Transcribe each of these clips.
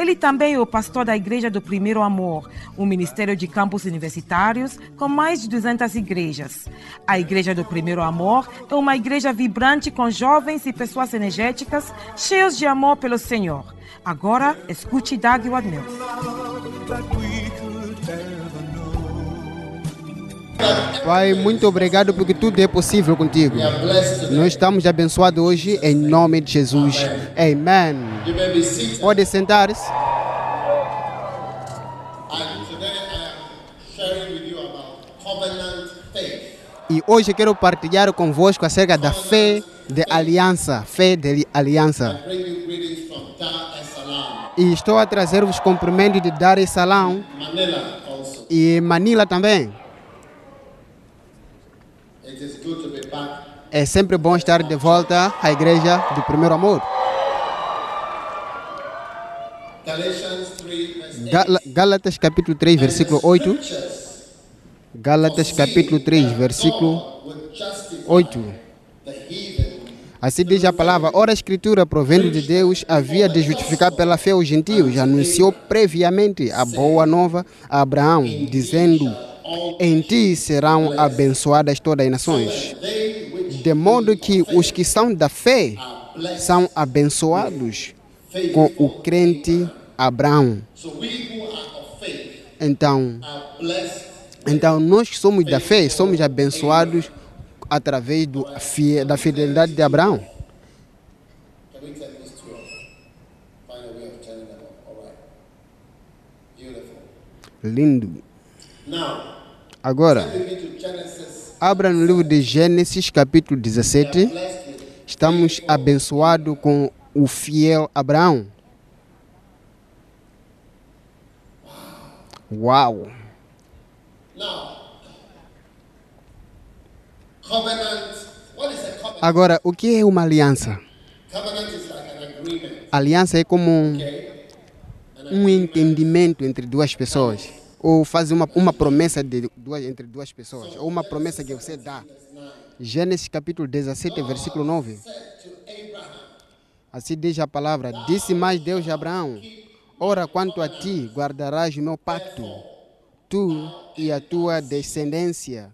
Ele também é o pastor da Igreja do Primeiro Amor, um ministério de campos universitários com mais de 200 igrejas. A Igreja do Primeiro Amor é uma igreja vibrante com jovens e pessoas energéticas, cheios de amor pelo Senhor. Agora, escute Doug Wadmills. Pai, muito obrigado porque tudo é possível contigo. Nós estamos abençoados hoje em nome de Jesus. Amém. Pode sentar-se. E hoje quero partilhar convosco acerca da fé de aliança, fé de aliança. E estou a trazer os cumprimentos de Dar es Salaam e Manila também. É sempre bom estar de volta à igreja do primeiro amor. Gálatas capítulo 3, versículo 8. Gálatas capítulo 3, versículo 8. Assim diz a palavra: Ora, a Escritura, provendo de Deus, havia de justificar pela fé os gentios, anunciou previamente a boa nova a Abraão, dizendo: Em ti serão abençoadas todas as nações. De modo que os que são da fé são abençoados com o crente Abraão. Então, então nós que somos da fé somos abençoados através do, da fidelidade de Abraão. Lindo. Agora, abra no livro de Gênesis, capítulo 17. Estamos abençoados com o fiel Abraão. Uau! Agora, o que é uma aliança? Aliança é como um entendimento entre duas pessoas, ou fazer uma, uma promessa de duas, entre duas pessoas, ou uma promessa que você dá. Gênesis capítulo 17, versículo 9. Assim diz a palavra: Disse mais Deus a Abraão: Ora, quanto a ti, guardarás o meu pacto, tu e a tua descendência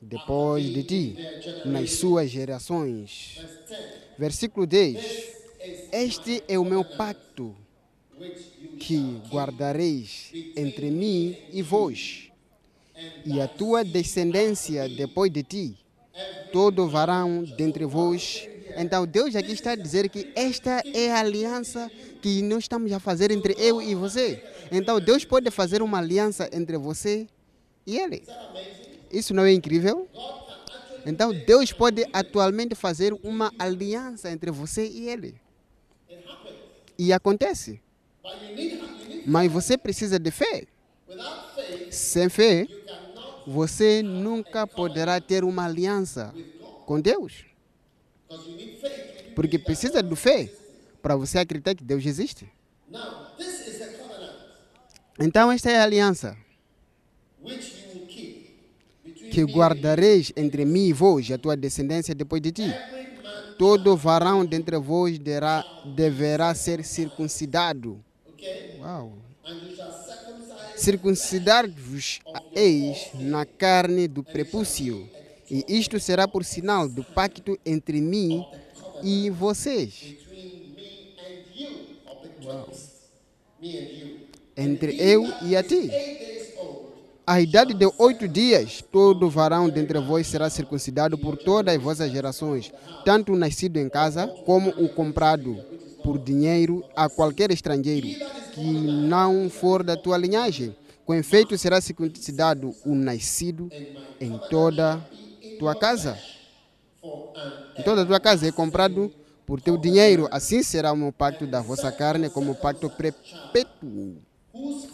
depois de ti, nas suas gerações. Versículo 10: Este é o meu pacto que guardareis entre mim e vós, e a tua descendência depois de ti, todo varão dentre vós. Então Deus aqui está a dizer que esta é a aliança que nós estamos a fazer entre eu e você. Então Deus pode fazer uma aliança entre você e ele. Isso não é incrível? Então Deus pode atualmente fazer uma aliança entre você e ele. E acontece. Mas você precisa de fé. Sem fé, você nunca poderá ter uma aliança com Deus. Porque precisa de fé para você acreditar que Deus existe. Então, esta é a aliança que guardareis entre mim e vós, e a tua descendência depois de ti. Todo varão dentre vós deverá, deverá ser circuncidado. Uau! Circuncidar-vos eis na carne do prepúcio, e isto será por sinal do pacto entre mim e vocês. Uau. Entre eu e a ti. A idade de oito dias, todo varão dentre vós será circuncidado por todas as vossas gerações, tanto o nascido em casa como o comprado por dinheiro a qualquer estrangeiro que não for da tua linhagem. Com efeito, será circuncidado o nascido em toda tua casa. Em toda tua casa é comprado por teu dinheiro. Assim será o meu pacto da vossa carne como pacto perpétuo.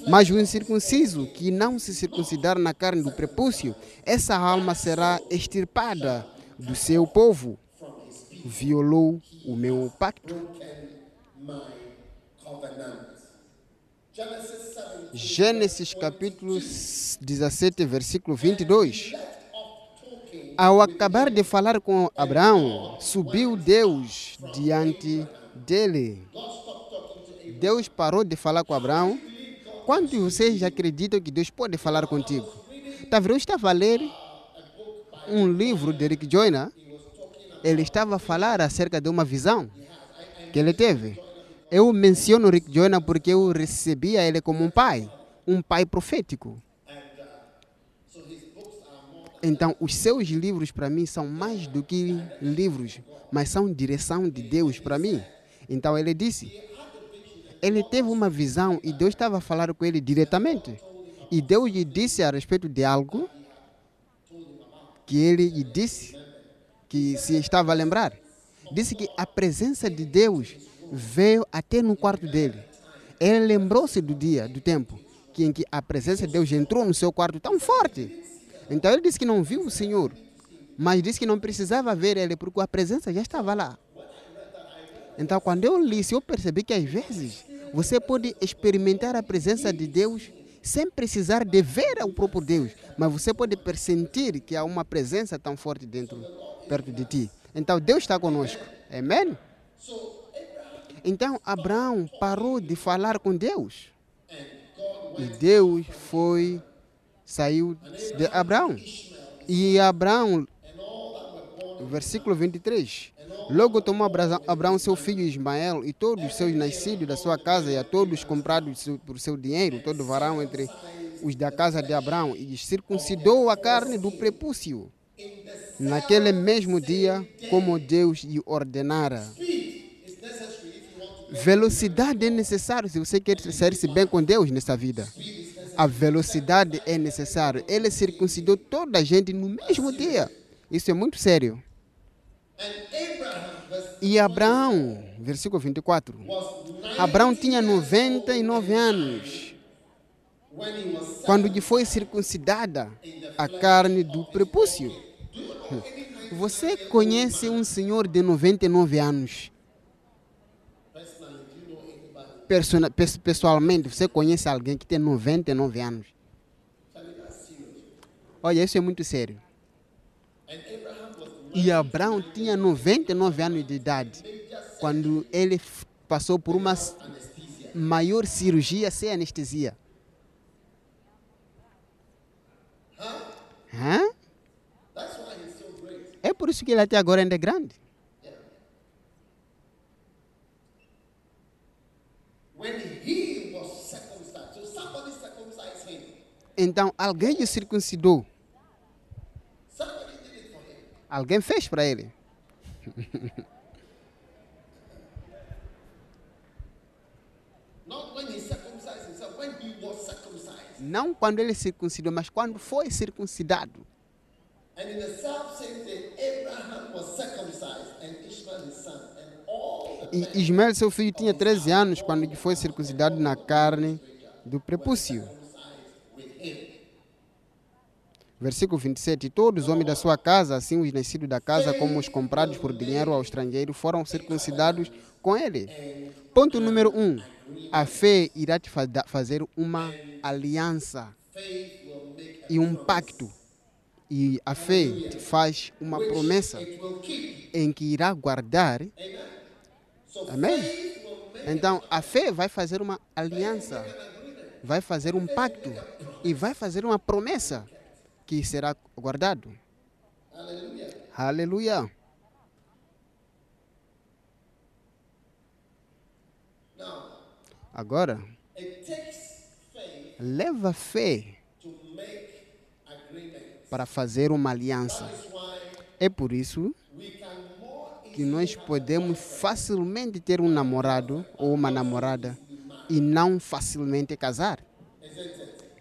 Mas o incircunciso que não se circuncidar na carne do prepúcio, essa alma será extirpada do seu povo, violou o meu pacto. Gênesis capítulo 17, versículo 22. Ao acabar de falar com Abraão, subiu Deus diante dele. Deus parou de falar com Abraão. Quantos de vocês acreditam que Deus pode falar contigo? Eu estava a ler um livro de Rick Joyner. Ele estava a falar acerca de uma visão que ele teve. Eu menciono Rick Joyner porque eu recebia ele como um pai, um pai profético. Então, os seus livros para mim são mais do que livros, mas são direção de Deus para mim. Então, ele disse: ele teve uma visão e Deus estava a falar com ele diretamente. E Deus lhe disse a respeito de algo que ele lhe disse que se estava a lembrar. Disse que a presença de Deus veio até no quarto dele. Ele lembrou-se do dia, do tempo, que em que a presença de Deus entrou no seu quarto tão forte. Então ele disse que não viu o Senhor, mas disse que não precisava ver ele porque a presença já estava lá. Então quando eu li isso, eu percebi que às vezes você pode experimentar a presença de Deus sem precisar de ver o próprio Deus, mas você pode pressentir que há uma presença tão forte dentro, perto de ti. Então Deus está conosco. Amém? Então Abraão parou de falar com Deus. E Deus foi, saiu de Abraão. E Abraão, versículo 23. Logo tomou Abra- Abraão seu filho Ismael e todos os seus nascidos da sua casa e a todos comprados por seu dinheiro, todo varão entre os da casa de Abraão, e circuncidou a carne do prepúcio. Naquele mesmo dia, como Deus lhe ordenara. Velocidade é necessário se você quer ser-se bem com Deus nessa vida. A velocidade é necessária. Ele circuncidou toda a gente no mesmo dia. Isso é muito sério. E Abraão, versículo 24. Abraão tinha 99 anos quando lhe foi circuncidada a carne do prepúcio. Você conhece um senhor de 99 anos? Persona- pes- Pessoalmente, você conhece alguém que tem 99 anos? Olha, isso é muito sério. E Abraão tinha 99 anos de idade quando ele passou por uma maior cirurgia sem anestesia. Hã? É por isso que ele até agora ainda é grande. Então alguém o circuncidou. Alguém fez para ele. Não quando ele circuncidou, mas quando foi circuncidado. E Ismael, seu filho, tinha 13 anos quando foi circuncidado na carne do prepúcio. Versículo 27. E todos os homens da sua casa, assim os nascidos da casa, como os comprados por dinheiro ao estrangeiro, foram circuncidados com ele. Ponto número 1. Um, a fé irá te fazer uma aliança e um pacto. E a fé te faz uma promessa em que irá guardar. Amém? Então, a fé vai fazer uma aliança, vai fazer um pacto e vai fazer uma promessa que será guardado. Aleluia. Now, Agora, leva fé para fazer uma aliança. É por isso que nós podemos facilmente ter um namorado ou uma namorada e não facilmente casar.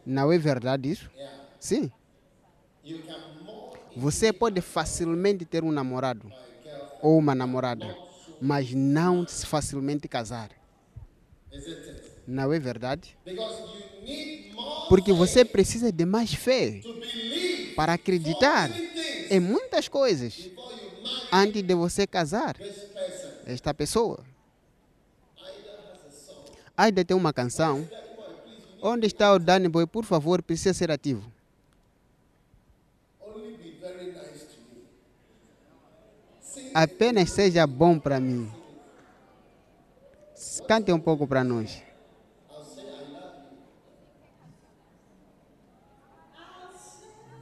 Não é verdade isso? Sim. Você pode facilmente ter um namorado ou uma namorada, mas não facilmente casar. Não é verdade? Porque você precisa de mais fé para acreditar em muitas coisas antes de você casar esta pessoa. Aida tem uma canção. Onde está o Danny Boy? Por favor, precisa ser ativo. Apenas seja bom para mim. Cante um pouco para nós.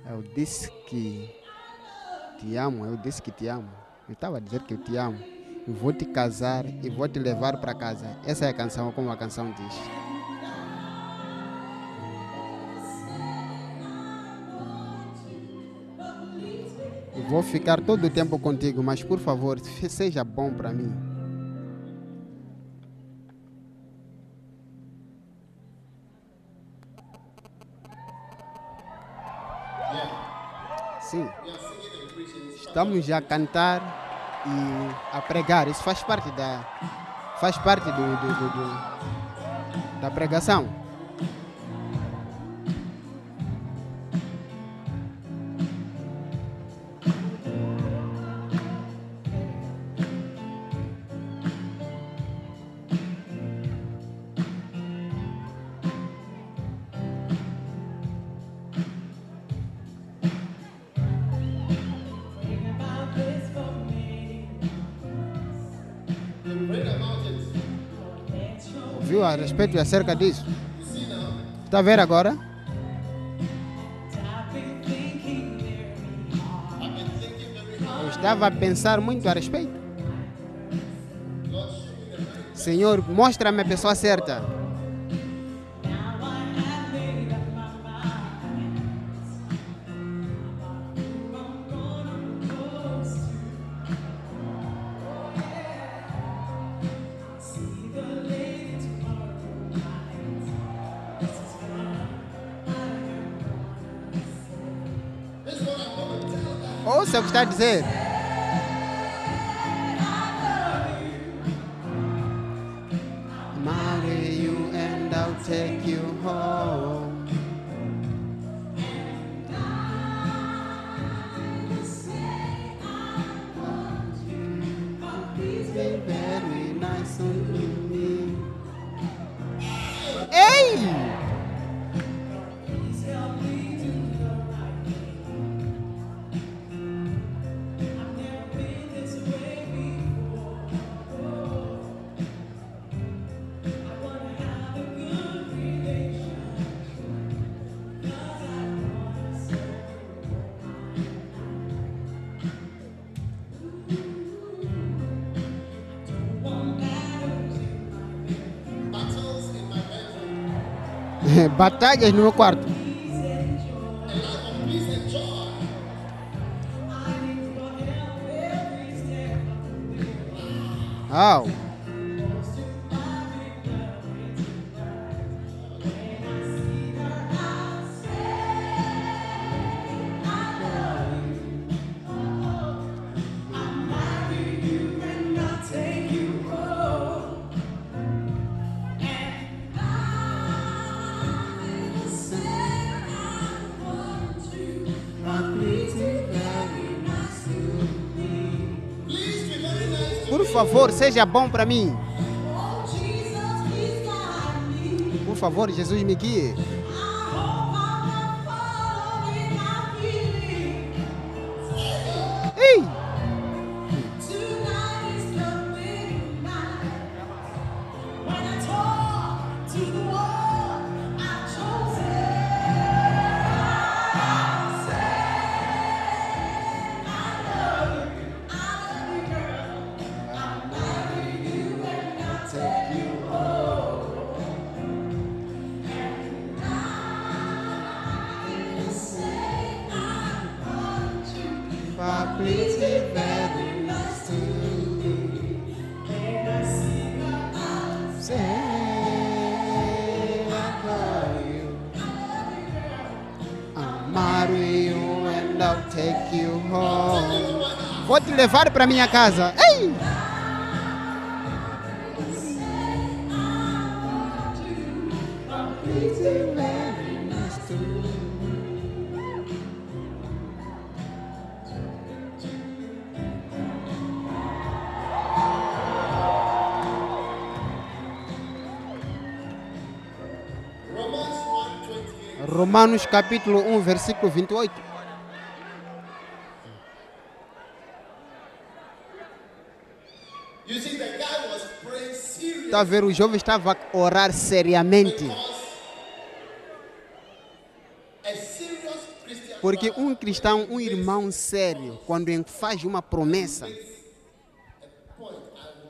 Eu disse que te amo, eu disse que te amo. Eu estava a dizer que eu te amo. Eu vou te casar e vou te levar para casa. Essa é a canção, como a canção diz. Vou ficar todo o tempo contigo, mas por favor, seja bom para mim. Sim. Estamos a cantar e a pregar. Isso faz parte da faz parte do, do- do- do- da pregação. Respeito acerca disso? Está a ver agora? Eu estava a pensar muito a respeito. Senhor, mostra-me a pessoa certa. Ouça o Batalhas no meu quarto. A favor, seja bom para mim. Por favor, Jesus me guie. levar para minha casa. Ei! Romanos capítulo 1, versículo 28. A ver, o jovem estava a orar seriamente. Porque um cristão, um irmão sério, quando faz uma promessa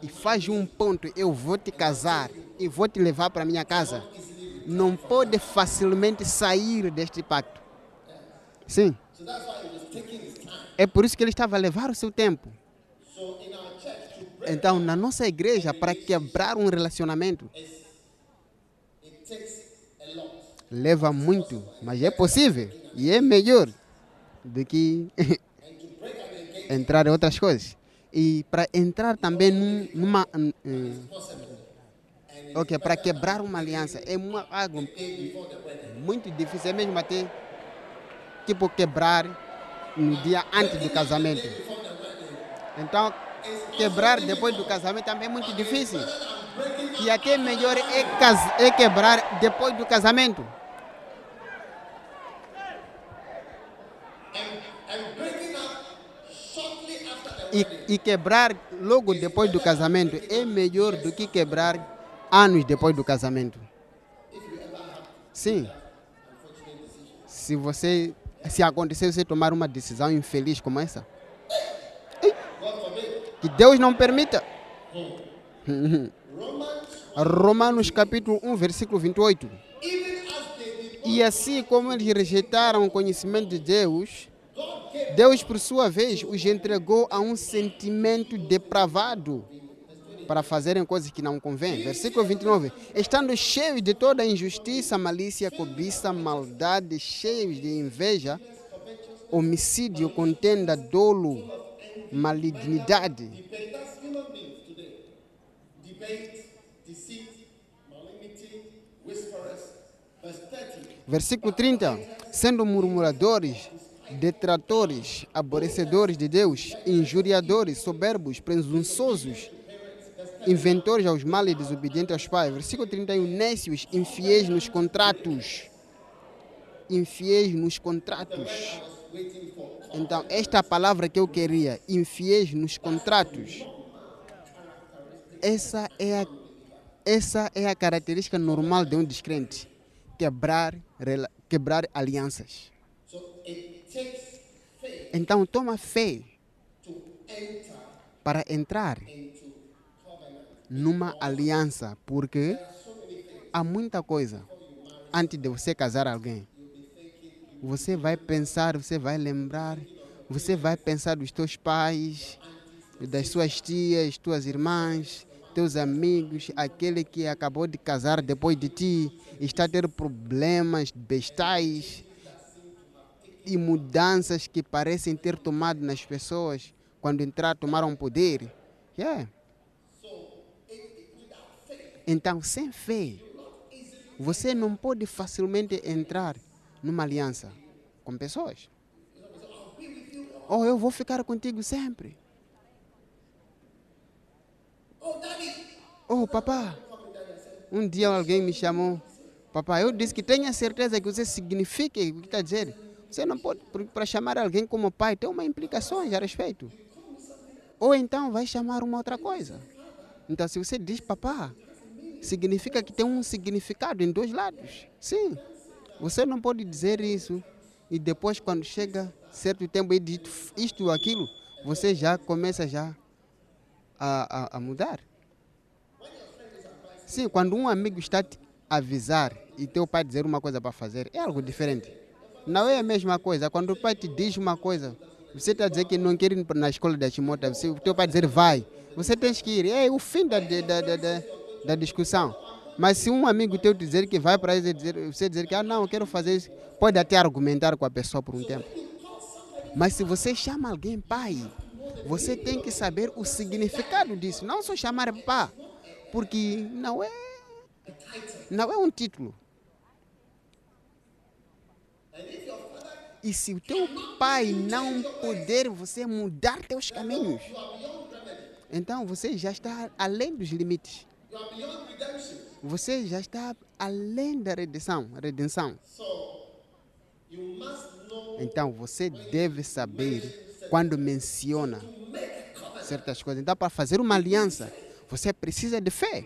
e faz um ponto, eu vou te casar e vou te levar para minha casa, não pode facilmente sair deste pacto. Sim. É por isso que ele estava a levar o seu tempo. Então, na nossa igreja, para quebrar um relacionamento, leva muito, mas é possível e é melhor do que entrar em outras coisas. E para entrar também num- numa. hum, ok, para quebrar uma aliança é uma, algo muito difícil, é mesmo até tipo quebrar no dia antes do casamento. Então, quebrar depois do casamento também é muito difícil. E até melhor é, cas- é quebrar depois do casamento. E, e quebrar logo depois do casamento é melhor do que quebrar anos depois do casamento. Sim. Se você se acontecer você tomar uma decisão infeliz como essa, que Deus não permita. Romanos capítulo 1, versículo 28. Even as they did E assim como eles rejeitaram o conhecimento de Deus, Deus, por sua vez, os entregou a um sentimento depravado para fazerem coisas que não convêm. Versículo 29. Estando cheios de toda injustiça, malícia, cobiça, maldade, cheios de inveja, homicídio, contenda, dolo, malignidade. debate. That's human beings today. Debate, deceit, malignity, whisperers. Verse 30. Versículo 30. Sendo murmuradores, detratores, aborrecedores de Deus, injuriadores, soberbos, presunçosos, inventores aos males, desobedientes aos pais. Versículo 31. Nécios, infiéis nos contratos. Infiéis nos contratos. Então, esta palavra que eu queria, infiéis nos contratos. Essa é a, essa é a característica normal de um descrente. Quebrar, quebrar alianças. Então, toma fé para entrar numa aliança, porque há muita coisa antes de você casar alguém. Você vai pensar, você vai lembrar, você vai pensar dos teus pais, das suas tias, tuas irmãs, teus amigos, aquele que acabou de casar depois de ti, está a ter problemas bestais e mudanças que parecem ter tomado nas pessoas quando entrar tomaram poder. Yeah. Então, sem fé, você não pode facilmente entrar numa aliança com pessoas. Ou eu vou ficar contigo sempre. Oh, papá. Um dia alguém me chamou. Papá, eu disse que tenha certeza que você significa o que está dizer. Você não pode, para chamar alguém como pai, tem uma implicação a respeito. Ou então vai chamar uma outra coisa. Então, se você diz papá, significa que tem um significado em dois lados. Sim. Você não pode dizer isso e depois, quando chega certo tempo e diz isto ou aquilo, você já começa já a, a, a mudar. Sim, quando um amigo está te avisar e teu pai dizer uma coisa para fazer, é algo diferente. Não é a mesma coisa. Quando o pai te diz uma coisa, você está dizer que não quer ir na escola da Timota, você, teu pai dizer vai, você tem que ir. É o fim da, da, da, da- da discussão. Mas se um amigo teu dizer que vai para ele dizer, você dizer que ah, não, eu quero fazer isso, pode até argumentar com a pessoa por um tempo. Mas se você chama alguém pai, você tem que saber o significado disso. Não só chamar pá, porque não é, não é um título. E se o teu pai não puder você mudar teus caminhos, então você já está além dos limites. Você já está além da redenção. redenção. So You must know Então você deve saber quando menciona certas coisas. Então, para fazer uma aliança, você precisa de fé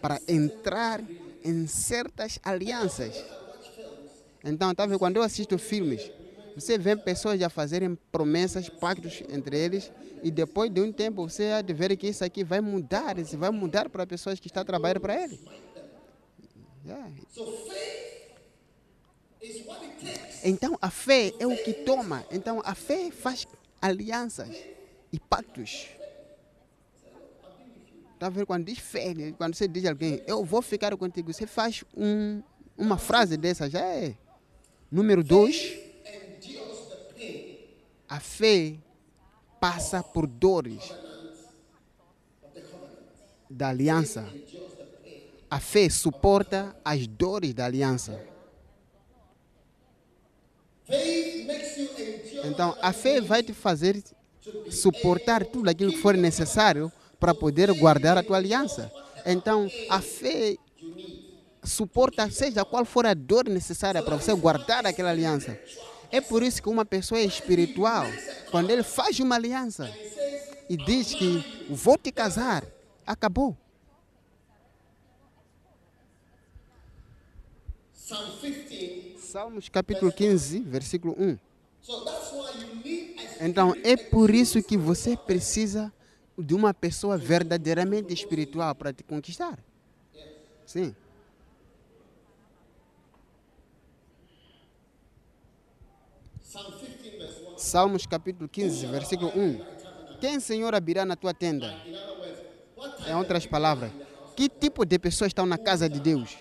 para entrar em certas alianças. Então, tá vendo? Quando eu assisto filmes, você vê pessoas já fazerem promessas, pactos entre eles, e depois de um tempo você há de ver que isso aqui vai mudar, isso vai mudar para pessoas que estão trabalhando para ele. Takes. Então a fé é o que toma. Então a fé faz alianças e pactos. Tá vendo? Quando diz fé, né? quando você diz a alguém, eu vou ficar contigo, você faz um, uma frase dessa, já é. Número dois, a fé passa por dores da aliança. A fé suporta as dores da aliança. Então, a fé vai te fazer suportar tudo aquilo que for necessário para poder guardar a tua aliança. Então, a fé suporta seja qual for a dor necessária para você guardar aquela aliança. É por isso que uma pessoa é espiritual, quando ele faz uma aliança e diz que vou te casar, acabou. Psalm 15. Salmos capítulo 15, versículo 1. So that's why you need a Então, é por isso que você precisa de uma pessoa verdadeiramente espiritual para te conquistar. Sim. Psalm 15 verse 1. Salmos capítulo 15, versículo 1. Quem, Senhor, abrirá na tua tenda? Em outras palavras, que tipo de pessoas estão na casa de Deus?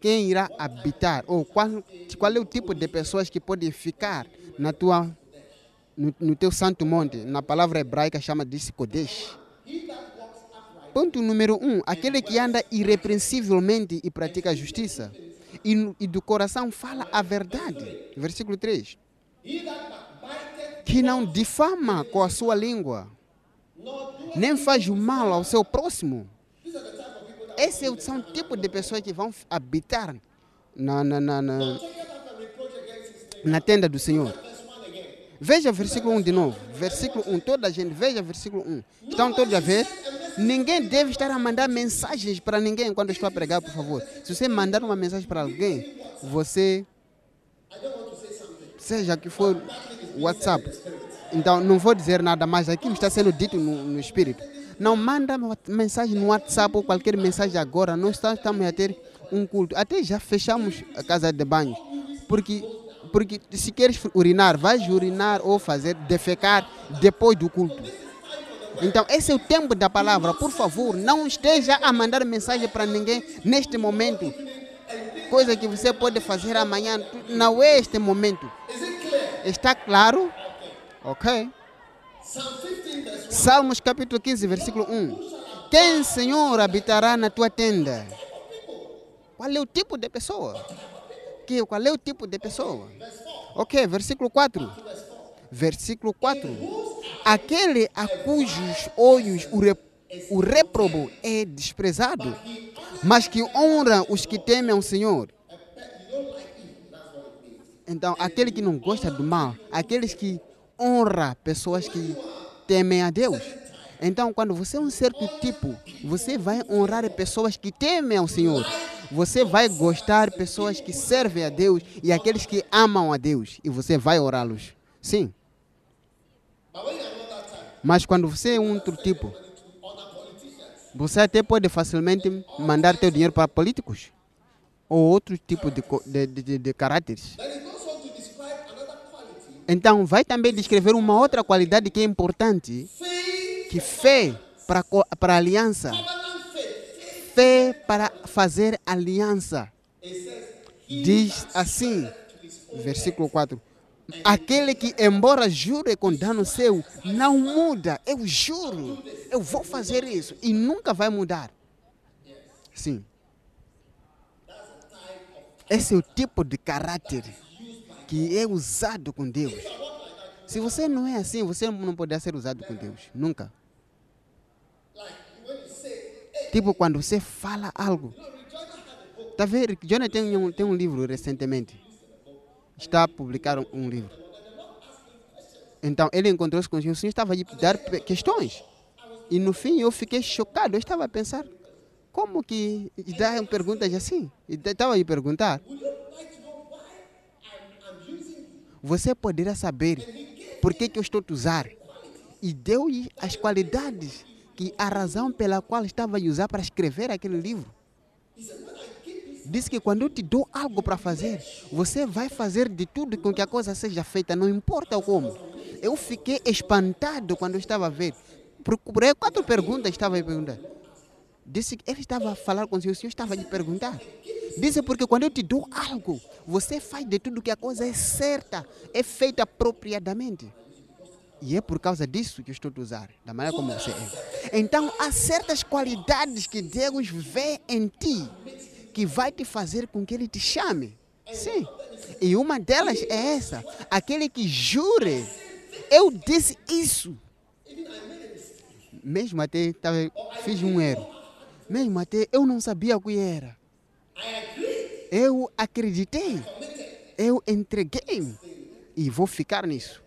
Quem irá habitar? Ou qual, qual é o tipo de pessoas que podem ficar na tua, no, no teu santo monte? Na palavra hebraica chama de Kodesh. Ponto número um, aquele que anda irrepreensivelmente e pratica a justiça. E, e do coração fala a verdade. Versículo 3. Que não difama com a sua língua, nem faz mal ao seu próximo. Esse é são o tipo de pessoas que vão habitar na, na, na, na, na tenda do Senhor. Verse 1 again. Veja versículo 1 de novo. Versículo 1, toda a gente, veja versículo 1. Estão todos a ver? Ninguém deve estar a mandar mensagens para ninguém quando estou a pregar, por favor. Se você mandar uma mensagem para alguém, você. Seja que for WhatsApp. Então, não vou dizer nada mais. Aquilo está sendo dito no, no Espírito. Não manda mensagem no WhatsApp ou qualquer mensagem agora. Nós estamos a ter um culto. Até já fechamos a casa de banho. Porque, porque se queres urinar, vais urinar ou fazer defecar depois do culto. Então, esse é o tempo da palavra. Por favor, não esteja a mandar mensagem para ninguém neste momento. Coisa que você pode fazer amanhã. Não é este momento. Está claro? Ok. Psalm 15 verse 1. Salmos capítulo 15, versículo 1. Quem, Senhor, habitará na tua tenda? Qual é o tipo de pessoa? Que, qual é o tipo de pessoa? Ok, versículo 4. Versículo 4. Aquele a cujos olhos o, re, o reprobo é desprezado, mas que honra os que temem ao Senhor. Então, aquele que não gosta do mal, aqueles que honra pessoas que temem a Deus. Então, quando você é um certo tipo, você vai honrar pessoas que temem ao Senhor. Você vai gostar pessoas que servem a Deus e aqueles que amam a Deus. E você vai orá-los. Sim. Mas quando você é um outro tipo, você até pode facilmente mandar teu dinheiro para políticos ou outro tipo de, de, de, de, caráteres. Então, vai também descrever uma outra qualidade que é importante, que fé para, para aliança. Fé para fazer aliança. Diz assim, versículo 4. Aquele que, embora jure com dano seu, não muda. Eu juro, eu vou fazer isso e nunca vai mudar. Sim. Esse é o tipo de caráter que é usado com Deus. Se você não é assim, você não poderá ser usado com Deus. Nunca. Tipo quando você fala algo. no, Jonah had a book. Tá vendo? Jonathan tem um, tem um livro recentemente. Está a publicar um, um livro. Então ele encontrou-se com o senhor, o senhor estava a lhe dar questões. E no fim eu fiquei chocado, eu estava a pensar, como que dá perguntas assim? Estava a lhe perguntar, você poderá saber por que, que eu estou a usar. E deu-lhe as qualidades, que a razão pela qual estava a usar para escrever aquele livro. Disse que quando eu te dou algo para fazer, você vai fazer de tudo com que a coisa seja feita, não importa como. Eu fiquei espantado quando eu estava a ver. Procurei quatro perguntas, estava a perguntar. Disse que ele estava a falar com o senhor, o senhor estava a lhe perguntar. Disse porque quando eu te dou algo, você faz de tudo que a coisa é certa, é feita apropriadamente. E é por causa disso que eu estou a usar, da maneira como você é. Então, há certas qualidades que Deus vê em ti que vai te fazer com que Ele te chame. Sim. E uma delas é essa: aquele que jure, eu disse isso. Mesmo até tava, fiz um erro. Mesmo até eu não sabia o que era. Eu acreditei. Eu entreguei. E vou ficar nisso.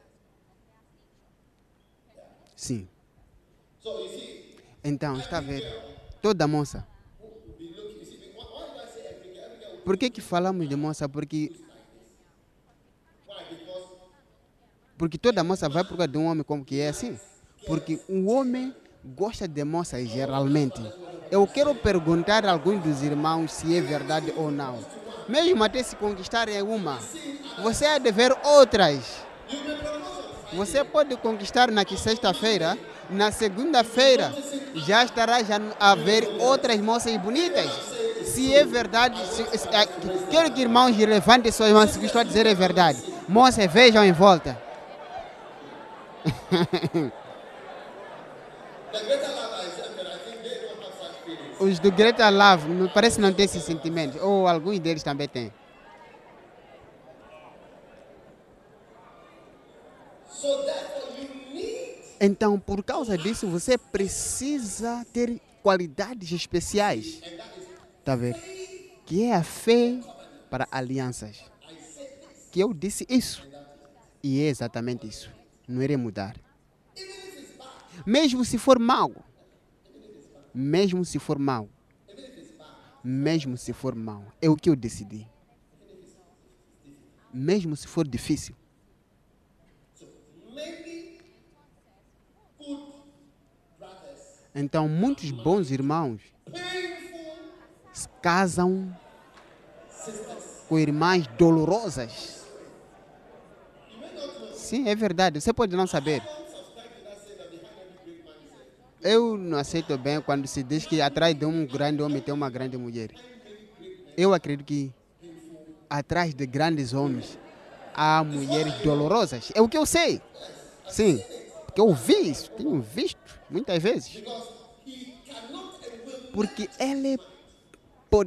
Sim. Então, está ver? Toda moça. Por que, que falamos de moça? Porque. Porque toda moça vai por causa de um homem como que é assim. Porque um homem gosta de moças geralmente. Eu quero perguntar a alguns dos irmãos se é verdade ou não. Mesmo até se conquistarem uma, você há de ver outras. Você pode conquistar na sexta-feira, na segunda-feira já estará já a ver outras moças bonitas. Se é verdade, se, se, eh, quero que irmãos levantem suas mãos se estou a dizer é verdade. Moças, vejam em volta. Os do Greta Love parece não ter esse sentimento. Ou alguns deles também têm. Então, por causa disso, você precisa ter qualidades especiais. Tá vendo? Que é a fé para alianças. Que eu disse isso. E é exatamente isso. Não irei mudar. Mesmo se for mau. Mesmo se for mau. Mesmo se for mau. É o que eu decidi. Mesmo se for difícil. Então, muitos bons irmãos se casam com irmãs dolorosas. Sim, é verdade. Você pode não saber. Eu não aceito bem quando se diz que atrás de um grande homem tem uma grande mulher. Eu acredito que atrás de grandes homens há mulheres dolorosas. É o que eu sei. Sim, porque eu vi isso, tenho visto muitas vezes. Porque ele po-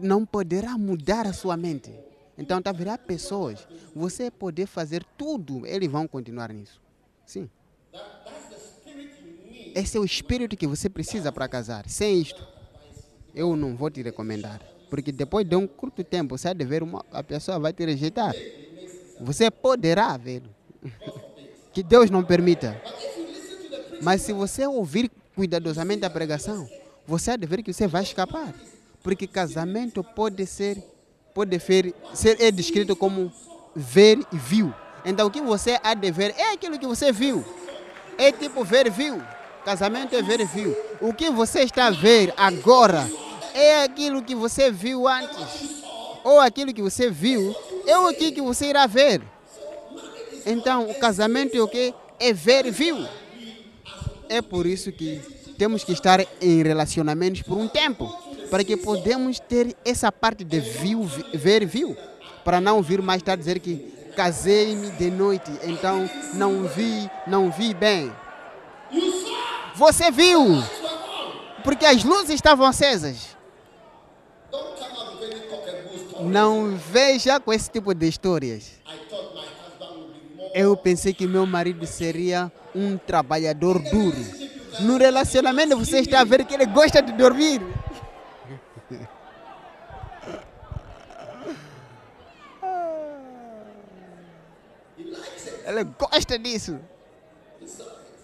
não poderá mudar a sua mente. Então, virá pessoas, você poder fazer tudo, eles vão continuar nisso. Sim. Esse é o espírito que você precisa para casar. Sem isto, eu não vou te recomendar. Porque depois de um curto tempo, você de ver uma, a pessoa vai te rejeitar. Você poderá vê-lo. que Deus não permita. Mas se você ouvir cuidadosamente a pregação, você há de ver que você vai escapar. Porque casamento pode ser, pode ser, ser é descrito como ver e viu. Então o que você há de ver é aquilo que você viu. É tipo ver e viu. Casamento é ver e viu. O que você está a ver agora é aquilo que você viu antes. Ou aquilo que você viu é o que você irá ver. Então, o casamento é o que? É ver e viu. É por isso que temos que estar em relacionamentos por um tempo, para que podemos ter essa parte de ver viu, para não vir mais tarde dizer que casei-me de noite, então não vi, não vi bem. Você viu, porque as luzes estavam acesas. Não veja com esse tipo de histórias. Eu pensei que meu marido seria um trabalhador duro. No relacionamento você está a ver que ele gosta de dormir. Ele gosta disso.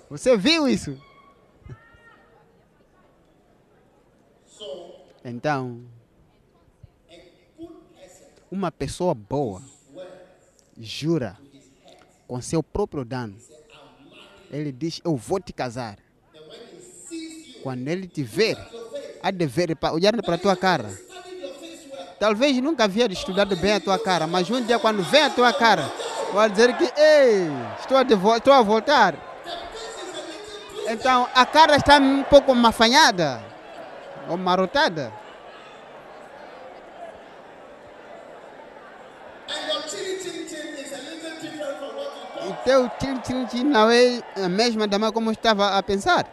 Você viu isso? So Então, uma pessoa boa jura com seu próprio dano. Ele diz: Eu vou te casar. Quando ele te ver, há de ver para olhar para a tua cara. Talvez nunca havia estudado bem a tua cara, mas um dia quando vem a tua cara, vai dizer que ei, estou a, devo- estou a voltar. Então a cara está um pouco mafanhada ou marotada. E teu tchim tchim tchim não é a mesma da maneira como estava a pensar.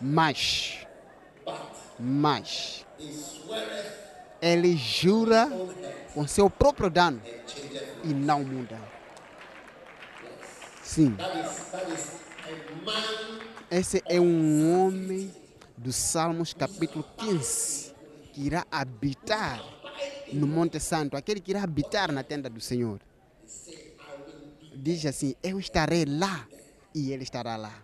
Mas, mas, ele jura com seu próprio dano e não muda. Sim, esse é um homem dos Salmos capítulo 15 que irá habitar no Monte Santo, aquele que irá habitar na tenda do Senhor. Diz assim: Eu estarei lá e ele estará lá.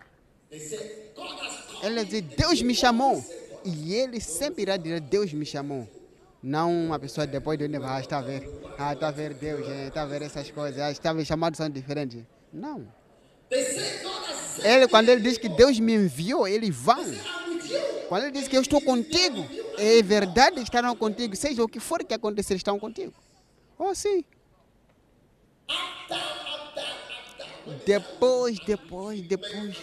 Ele diz: Deus me chamou e ele sempre irá dizer: Deus me chamou. Não uma pessoa depois de onde ah, está a ver, ah, está a ver Deus, está a ver essas coisas, ah, está a ver chamados são diferentes. Não. Ele, quando ele diz que Deus me enviou, ele vai. I'm with you. Quando ele diz que eu estou contigo, é verdade, estarão contigo. Seja o que for que acontecer, estão contigo. Oh, sim. Depois, depois, depois.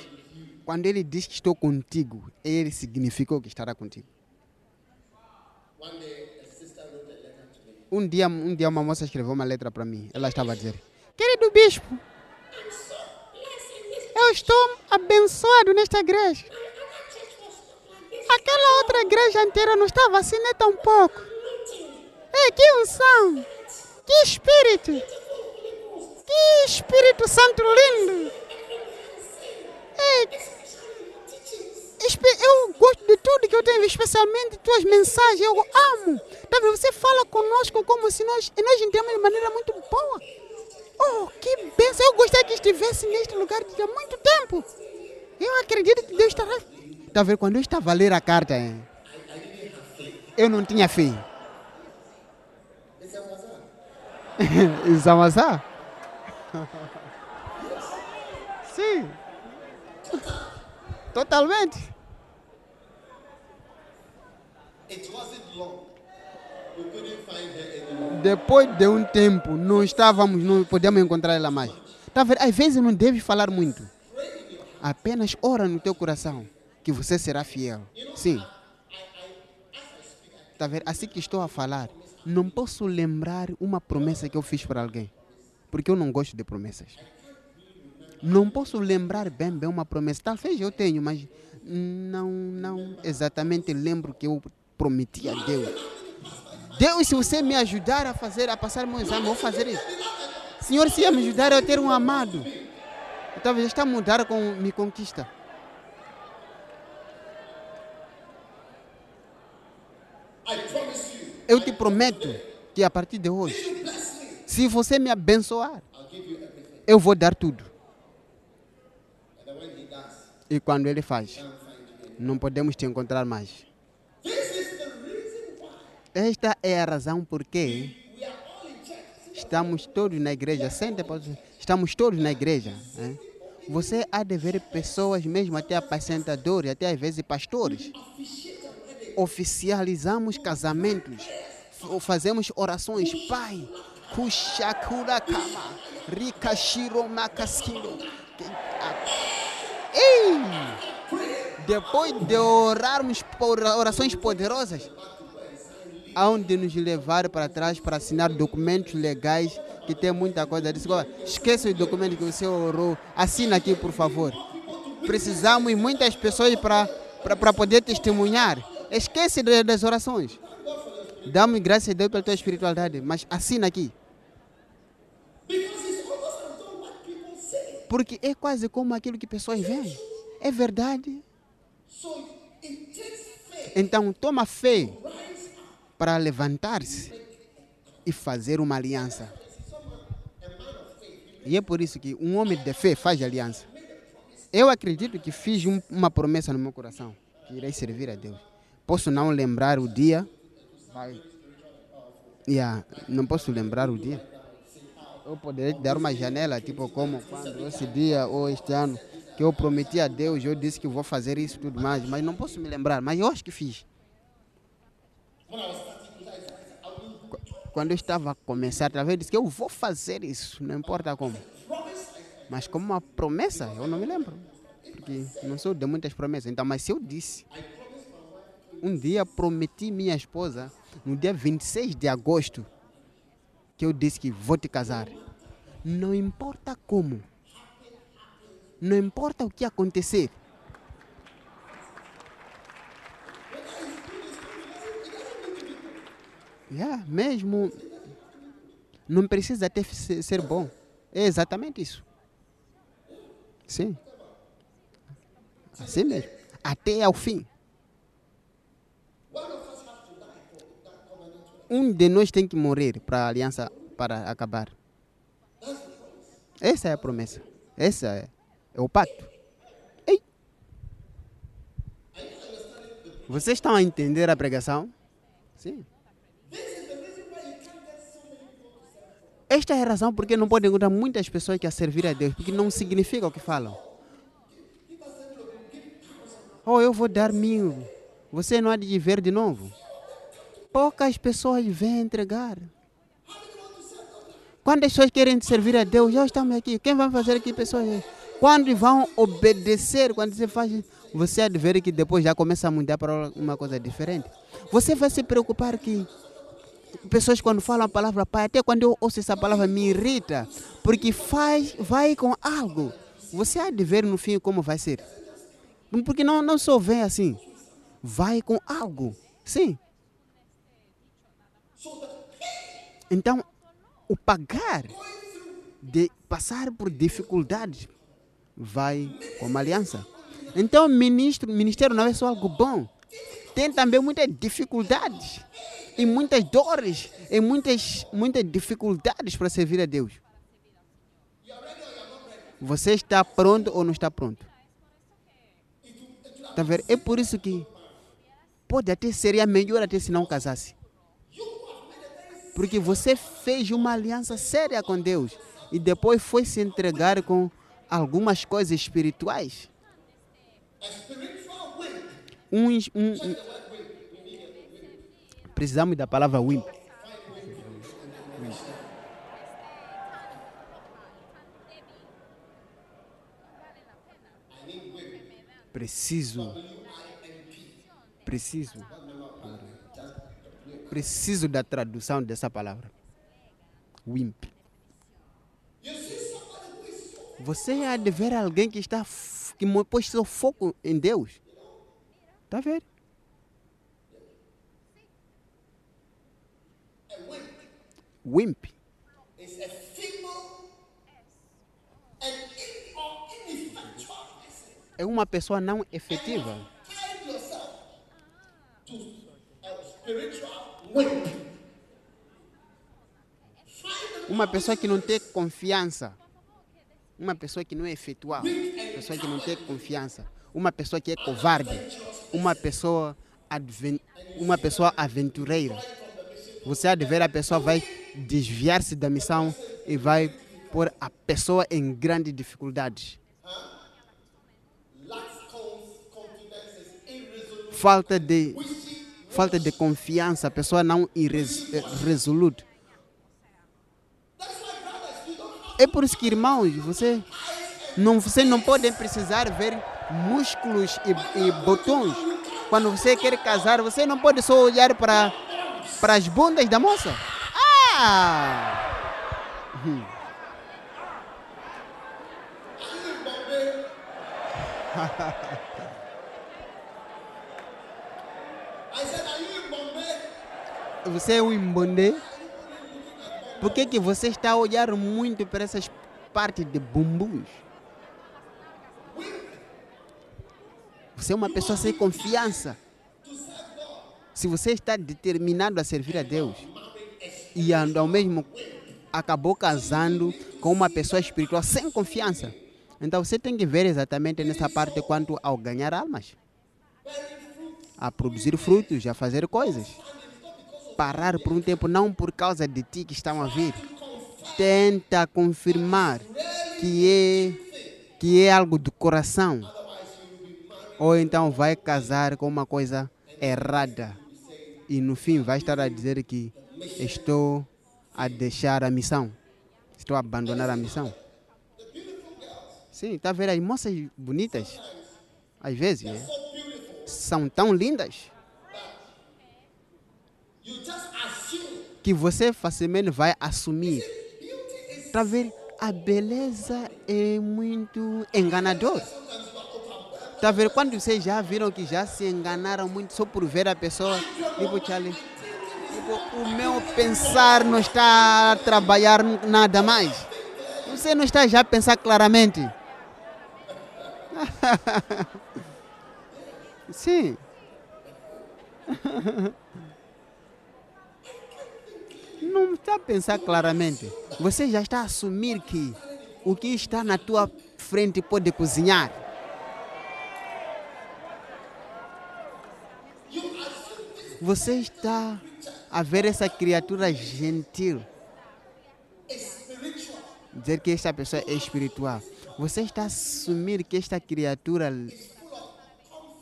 Quando ele diz que estou contigo, ele significou que estará contigo. Um dia, um dia uma moça escreveu uma letra para mim. Ela estava a dizer: Querido bispo, eu estou abençoado nesta igreja. Aquela outra igreja inteira não estava assim nem tão pouco. Que unção! Que espírito! Que Espírito Santo lindo! Ei, eu gosto de tudo que eu tenho, especialmente tuas mensagens. Eu amo. Tá vendo? Você fala conosco como se nós, nós entendemos de maneira muito boa. Oh, que bênção! Eu gostaria que estivesse neste lugar há muito tempo. Eu acredito que Deus estará. Tá vendo? Quando eu estava a ler a carta, hein, eu não tinha fé. Wazar. Zamazá? Sim. Totalmente. Depois de um tempo, não estávamos, não podemos encontrar ela mais. Tá vendo? Às vezes não deve falar muito. Apenas ora no teu coração que você será fiel. Sim. Tá vendo? Assim que estou a falar, não posso lembrar uma promessa que eu fiz para alguém. Porque eu não gosto de promessas. Não posso lembrar bem bem uma promessa. Talvez eu tenho, mas não, não exatamente lembro que eu prometi a Deus. Deus, se você me ajudar a fazer, a passar meu exame, vou fazer isso. Senhor, se me ajudar a ter um amado, talvez está a mudar com me conquista. Eu te prometo que a partir de hoje, se você me abençoar, eu vou dar tudo. And then when he does, E quando ele faz, não podemos te encontrar mais. Esta é a razão in church. estamos todos na igreja. Pode- estamos todos na igreja. né? Você há de ver pessoas, mesmo até apacentadores, até às vezes pastores. Oficializamos casamentos, fazemos orações. Pai, Kushakura Kama, Rikashiro Makaskiro. Ei! Depois de orarmos por orações poderosas, aonde nos levar para trás para assinar documentos legais que tem muita coisa. Disse, "Olha, esqueça o documento que você orou, assina aqui por favor. Precisamos de muitas pessoas para para poder testemunhar. Esquece das orações. Damos graças a Deus pela tua espiritualidade, mas assina aqui. Porque é quase como aquilo que pessoas veem. É verdade. Então toma fé para levantar-se e fazer uma aliança. E é por isso que um homem de fé faz aliança. Eu acredito que fiz um- uma promessa no meu coração, que irei servir a Deus. Posso não lembrar o dia. Yeah, não posso lembrar o dia. Eu poderia te dar uma janela, tipo como quando esse dia ou este ano, que eu prometi a Deus, eu disse que vou fazer isso e tudo mais, mas não posso me lembrar, mas eu acho que fiz. Qu- Quando eu estava a começar, talvez eu disse que eu vou fazer isso, não importa como. Mas como uma promessa, eu não me lembro. Porque não sou de muitas promessas. Então, mas se eu disse, um dia prometi minha esposa, no dia 26 de agosto, que eu disse que vou te casar. Não importa como. Não importa o que acontecer. Yeah, mesmo não precisa até ser bom. É exatamente isso. Sim. Assim mesmo. Até ao fim. Um de nós tem que morrer para a aliança para acabar. Essa é a promessa. Essa é, é o pacto. Ei. Vocês estão a entender a pregação? Sim. Esta é a razão porque não pode encontrar muitas pessoas que a servir a Deus, porque não significa o que falam. Oh, eu vou dar mil. Você não há de ver de novo. Poucas pessoas vêm entregar. Quantas pessoas querem servir a Deus? Já estamos aqui. Quem vai fazer aqui pessoas? Quando vão obedecer, quando você faz, você há de ver que depois já começa a mudar para uma coisa diferente. Você vai se preocupar que pessoas quando falam a palavra pai, até quando eu ouço essa palavra me irrita, porque faz, vai com algo. Você há de ver no fim como vai ser. Porque não, não só vem assim, vai com algo. Sim. Então, o pagar de passar por dificuldades vai como aliança. Então, ministro, ministério não é só algo bom. Tem também muitas dificuldades e muitas dores e muitas, muitas dificuldades para servir a Deus. Você está pronto ou não está pronto? Tá vendo? É por isso que pode até seria melhor até se não casasse. Porque você fez uma aliança séria com Deus e depois foi se entregar com algumas coisas espirituais. Uns, um, um- precisamos da palavra wimp. Preciso. Preciso. Preciso da tradução dessa palavra. Wimp. Você há de ver alguém que está que pôs seu foco em Deus. Está vendo? Wimp. É uma pessoa não efetiva. Spiritual Uma pessoa que não tem confiança. Uma pessoa que não é efetual. Uma pessoa que não tem confiança. Uma pessoa que é covarde. Uma pessoa, adven- uma pessoa aventureira. Você há ver a pessoa vai desviar-se da missão e vai pôr a pessoa em is irresolute. Falta de, falta de confiança, a pessoa não irres, eh, É por isso que, irmãos, você não, você não pode precisar ver músculos e, e botões. Quando você quer casar, você não pode só olhar para, para as bundas da moça. Ah! Hum. Você é um imbondê? Por que, que você está a olhar muito para essas partes de bumbuns? Você é uma pessoa sem confiança. Se você está determinado a servir a Deus e ao mesmo, acabou casando com uma pessoa espiritual sem confiança. Então você tem que ver exatamente nessa parte quanto ao ganhar almas, a produzir frutos, a fazer coisas. Parar por um tempo, não por causa de ti que estão a vir. Tenta confirmar que é, que é algo do coração. Ou então vai casar com uma coisa errada. E no fim vai estar a dizer que estou a deixar a missão. Estou a abandonar a missão. Sim, está a ver as moças bonitas? Às vezes, né? São tão lindas. Que você facilmente vai assumir. Está a ver? A beleza é muito enganador. Está ver? Quando vocês já viram que já se enganaram muito só por ver a pessoa, tipo, Charlie, tipo, o meu pensar não está a trabalhar nada mais. Você não está já a pensar claramente. Sim. Não está a pensar claramente. Você já está a assumir que o que está na tua frente pode cozinhar. Você está a ver essa criatura gentil. Dizer que esta pessoa é espiritual. Você está a assumir que esta criatura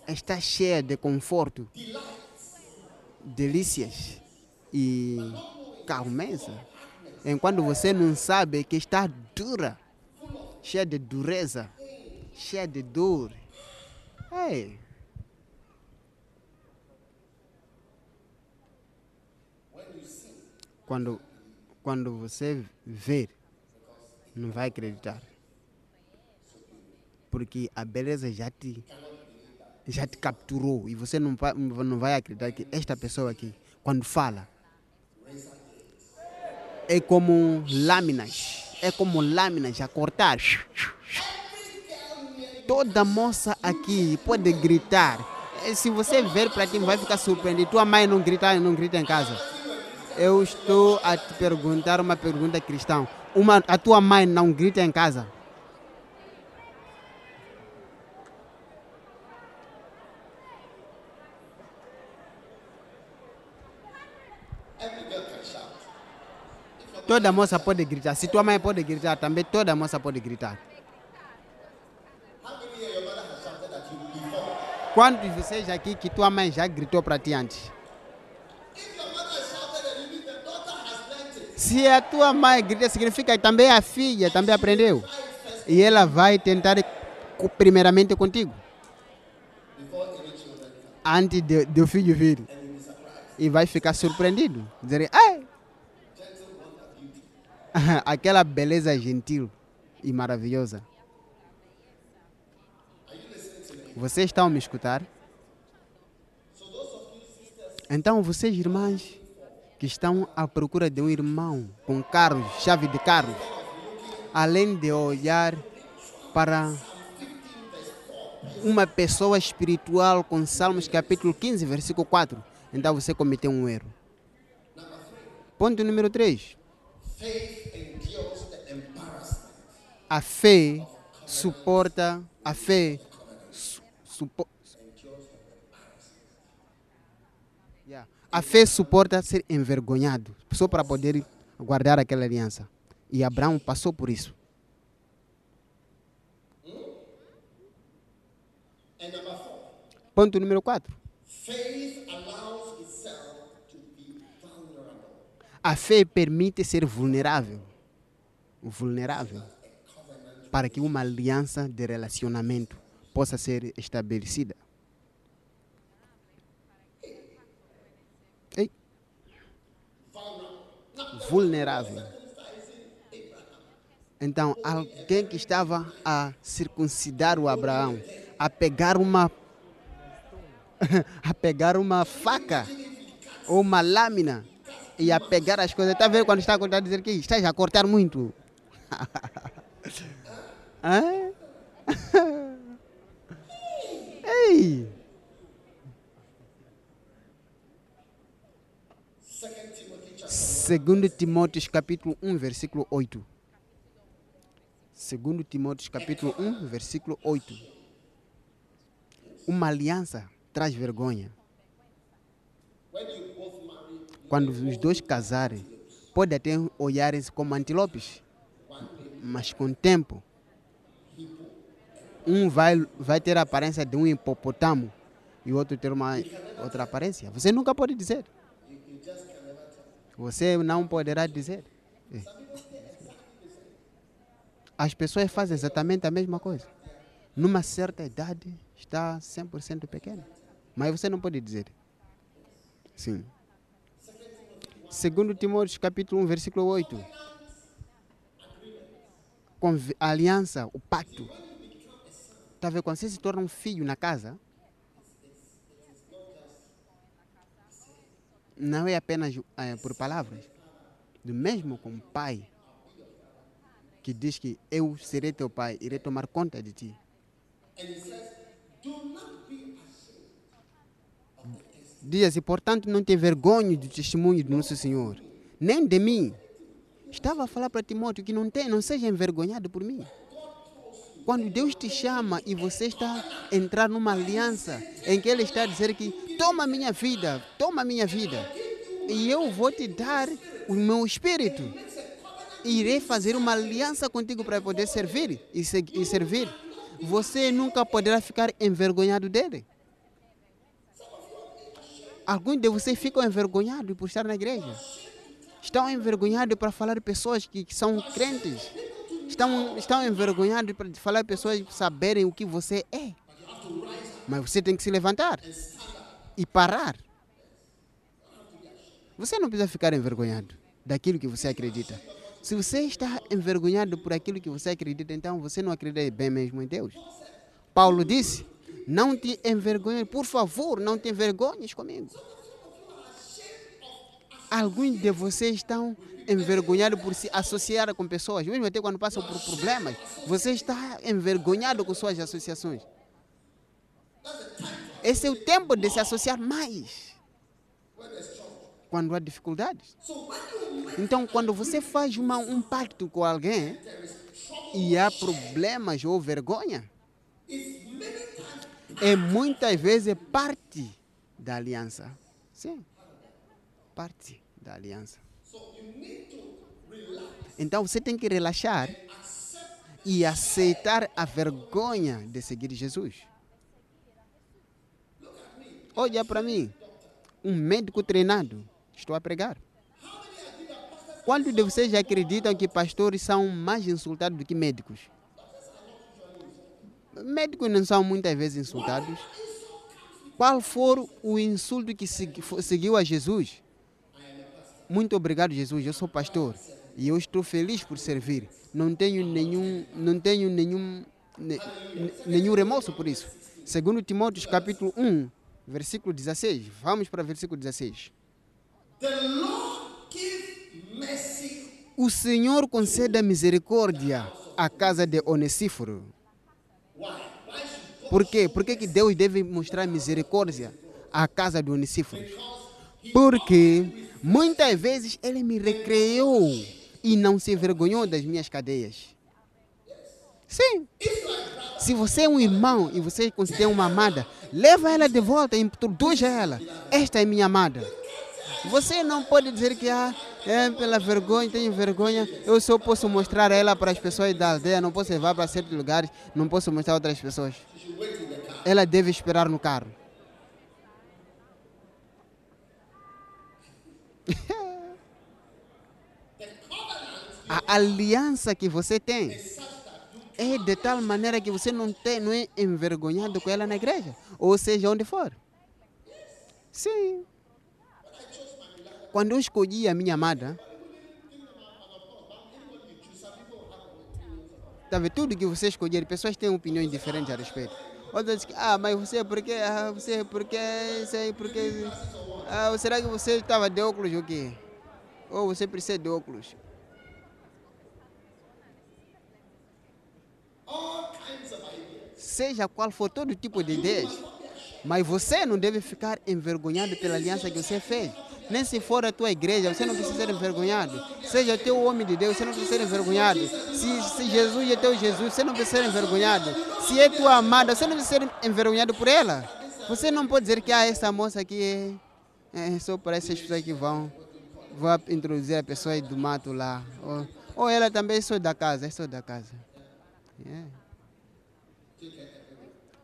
está cheia de conforto, delícias e calmeza. Enquanto você não sabe que está dura, cheia de dureza, cheia de dor. Ei. Quando, quando você ver, não vai acreditar. Porque a beleza já te, já te capturou e você não vai, não vai acreditar que esta pessoa aqui, quando fala, é como lâminas, é como lâminas a cortar. Toda moça aqui pode gritar. Eh, Se você ver para ti, vai ficar surpreendido. Tua mãe não grita, não grita em casa. Eu estou a te perguntar uma pergunta cristã. Uma, a tua mãe não grita em casa? Toda moça pode gritar. Se tua mãe pode gritar, também toda moça pode gritar. Quantos de vocês aqui que tua mãe já gritou para ti antes? Se a tua mãe grita, significa que também a filha também aprendeu. E ela vai tentar primeiramente contigo. Antes de, de o filho vir. E vai ficar surpreendido. Dizer, ai! Aquela beleza gentil e maravilhosa. Vocês estão a me escutar? Então, vocês, irmãs, que estão à procura de um irmão com carros, chave de carros, além de olhar para uma pessoa espiritual com Salmos capítulo 15, versículo 4, então você cometeu um erro. Ponto número 3. A fé suporta, a fé su, supo- Yeah. a fé suporta ser envergonhado, só para poder guardar aquela aliança. E Abraão passou por isso. Four, Ponto número 4. A fé permite ser vulnerável. Vulnerável. Para que uma aliança de relacionamento possa ser estabelecida. Ei. Vulnerável. Então, alguém que estava a circuncidar o Abraão, a pegar uma a pegar uma faca ou uma lâmina e a pegar as coisas. Está a ver quando está a cortar, dizer que estás a cortar muito. Hã? Ei! Segundo Timóteos capítulo 1, versículo 8. Segundo Timóteos capítulo 1, versículo 8. Uma aliança traz vergonha. Quando os dois casarem, pode até olharem-se como antilopes, mas com o tempo, um vai, vai ter a aparência de um hipopotamo e o outro ter uma outra aparência. Você nunca pode dizer. Você não poderá dizer. É. As pessoas fazem exatamente a mesma coisa. Numa certa idade, está 100% pequeno. Mas você não pode dizer. Sim. Segundo Timóteo capítulo 1, versículo 8. Conv- a aliança, o pacto. Tá vendo? Quando você se torna um filho na casa, não é apenas eh, por palavras. Do mesmo com o pai, que diz que eu serei teu pai, irei tomar conta de ti. Diz assim, portanto, não te vergonhe do testemunho do nosso Senhor, nem de mim. Estava a falar para Timóteo que não, tem, não seja envergonhado por mim. Quando Deus te chama e você está a entrar numa aliança em que Ele está a dizer que toma minha vida, toma minha vida, e eu vou te dar o meu espírito. Irei fazer uma aliança contigo para poder servir e, e servir. Você nunca poderá ficar envergonhado dele. Alguns de vocês ficam envergonhados por estar na igreja. Estão envergonhados para falar pessoas que, que são crentes. Estão, estão envergonhados para falar pessoas saberem o que você é. Mas você tem que se levantar e parar. Você não precisa ficar envergonhado daquilo que você acredita. Se você está envergonhado por aquilo que você acredita, então você não acredita bem mesmo em Deus. Paulo disse: Não te envergonhes, por favor, não te envergonhes comigo. Alguns de vocês estão envergonhados por se associar com pessoas, mesmo até quando passam por problemas. Você está envergonhado com suas associações. Esse é o tempo de se associar mais quando há dificuldades. Então, quando você faz uma, um pacto com alguém e há problemas ou vergonha, é muitas vezes parte da aliança. Sim, parte da aliança. Então você tem que relaxar e aceitar a vergonha de seguir Jesus. Olha para mim, um médico treinado, estou a pregar. Quantos de vocês acreditam que pastores são mais insultados do que médicos? Médicos não são muitas vezes insultados. Qual for o insulto que seguiu a Jesus? Muito obrigado, Jesus. Eu sou pastor e eu estou feliz por servir. Não tenho nenhum, não tenho nenhum, ne- ne- nenhum remorso por isso. Segundo Timóteo, capítulo 1, versículo 16. Vamos para o versículo 16. The Lord give mercy. O Senhor conceda misericórdia à casa de Onesíforo. Por quê? Por que, Deus deve mostrar misericórdia à casa de Onesíforo? Porque muitas vezes ele me recreou e não se envergonhou das minhas cadeias. Sim. Se você é um irmão e você considera uma amada, leva ela de volta e introduz ela. Esta é minha amada. Você não pode dizer que ah, é pela vergonha, tenho vergonha. Eu só posso mostrar ela para as pessoas da aldeia, não posso levar para certos lugares, não posso mostrar outras pessoas. Ela deve esperar no carro. A aliança que você tem é de tal maneira que você não, tem, não é envergonhado com ela na igreja, ou seja, onde for. Sim. Quando eu escolhi a minha amada, vendo? tudo que você escolher, pessoas têm opiniões diferentes a respeito. Outras dizem ah, mas você é porque, ah, você é porque, sei porque, ah, será que você estava de óculos ou quê? Ou você precisa de óculos? Seja qual for todo tipo de ideias, mas você não deve ficar envergonhado pela aliança que você fez. Nem se for a tua igreja, você não precisa ser envergonhado. Seja teu homem de Deus, você não precisa ser envergonhado. Se, se Jesus é teu Jesus, você não precisa ser envergonhado. Se é tua amada, você não precisa ser envergonhado por ela. Você não pode dizer que ah, essa moça aqui é, é só para essas pessoas que vão, vão introduzir a pessoa do mato lá. Ou, ou ela também é só da casa, é só da casa. É.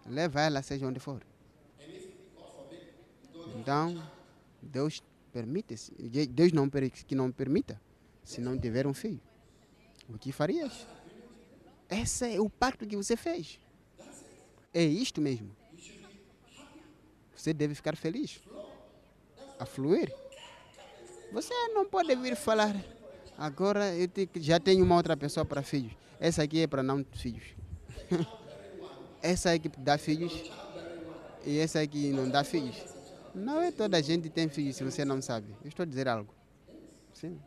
Leva ela, seja onde for. Então, Deus permite, Deus não que não permita, se não tiver um filho. O que farias? Esse é o pacto que você fez. É isto mesmo. Você deve ficar feliz. A fluir. Você não pode vir falar. Agora eu te, já tenho uma outra pessoa para filhos. Essa aqui é para não filhos. essa aqui dá filhos. E essa aqui não dá filhos. Não é toda gente tem filhos se você não sabe. Eu estou a dizer algo. Sim.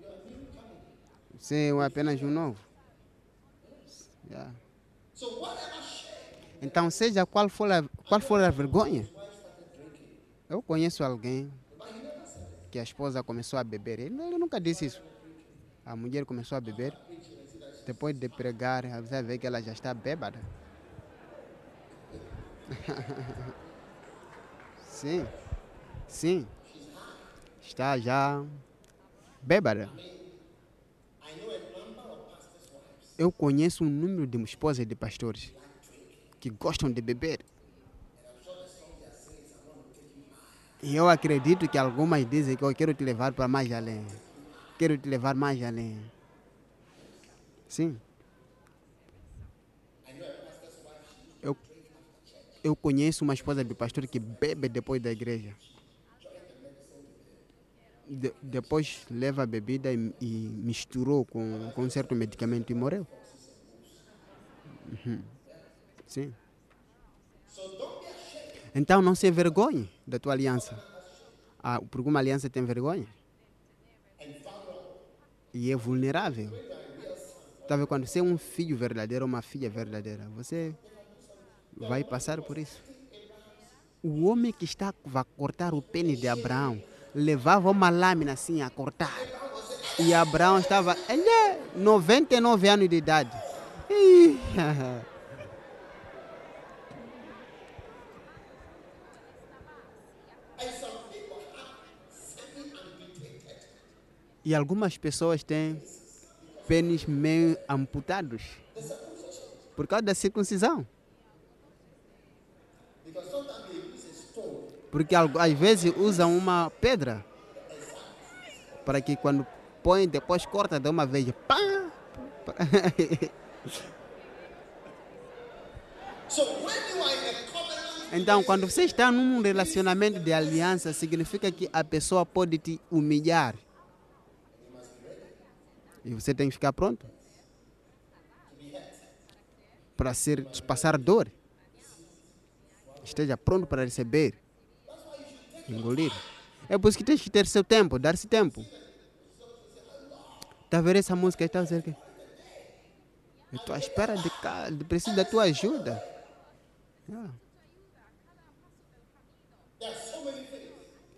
Você é apenas um novo. Yeah. Então, seja qual for, a, qual for a vergonha, eu conheço alguém que a esposa começou a beber. Ele, ele nunca disse isso. A mulher começou a beber. Depois de pregar, você vê que ela já está bêbada. Sim. Sim. Está já bêbada. Eu conheço um número de esposas de pastores que gostam de beber. E eu acredito que algumas dizem que eu quero te levar para mais além. Quero te levar mais além. Sim. Eu, eu conheço uma esposa de pastor que bebe depois da igreja de, depois leva a bebida e, e, misturou com, com certo medicamento e morreu. Uhum. Sim. Então não se envergonhe da tua aliança. Ah, porque uma aliança tem vergonha. E é vulnerável. Talvez quando você é um filho verdadeiro uma filha verdadeira, você vai passar por isso. O homem que está a cortar o pênis de Abraão levava uma lâmina assim a cortar. E Abraão estava, ele é 99 anos de idade. E algumas pessoas têm pênis meio amputados por causa da circuncisão. Porque às vezes usam uma pedra para que quando põe, depois corta de uma vez. Pá! Então, quando você está num relacionamento de aliança, significa que a pessoa pode te humilhar. E você tem que ficar pronto para ser, passar dor. Esteja pronto para receber engolir. É por isso que tens que ter seu tempo, dar-se tempo. Está a ver essa música? Está a dizer que eu estou à espera de, de preciso da tua ajuda. Yeah.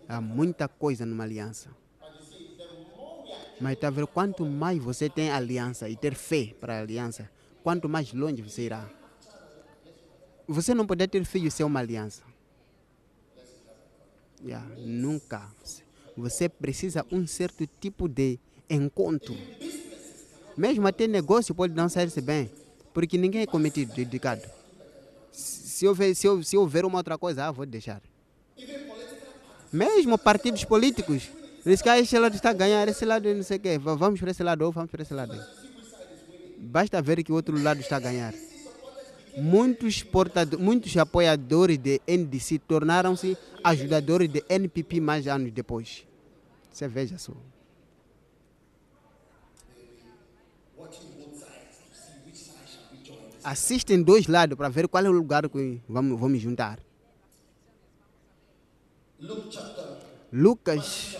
Há muita coisa numa aliança. Mas está a ver quanto mais você tem aliança e ter fé para a aliança, quanto mais longe você irá. Você não pode ter filho sem uma aliança. Yeah, nunca. Você precisa um certo tipo de encontro. Mesmo até negócio pode não sair-se bem, porque ninguém é cometido, dedicado. Se houver, se, houver, se houver uma outra coisa, ah, vou deixar. Mesmo partidos políticos, eles que esse lado está a ganhar, esse lado não sei o quê, vamos para esse lado ou vamos para esse lado. Basta ver que o outro lado está a ganhar muitos, portadores, muitos apoiadores de NDC tornaram-se ajudadores de NPP mais anos depois. Você veja só. Assistem dois lados para ver qual é o lugar que vamos, vamos juntar. Lucas,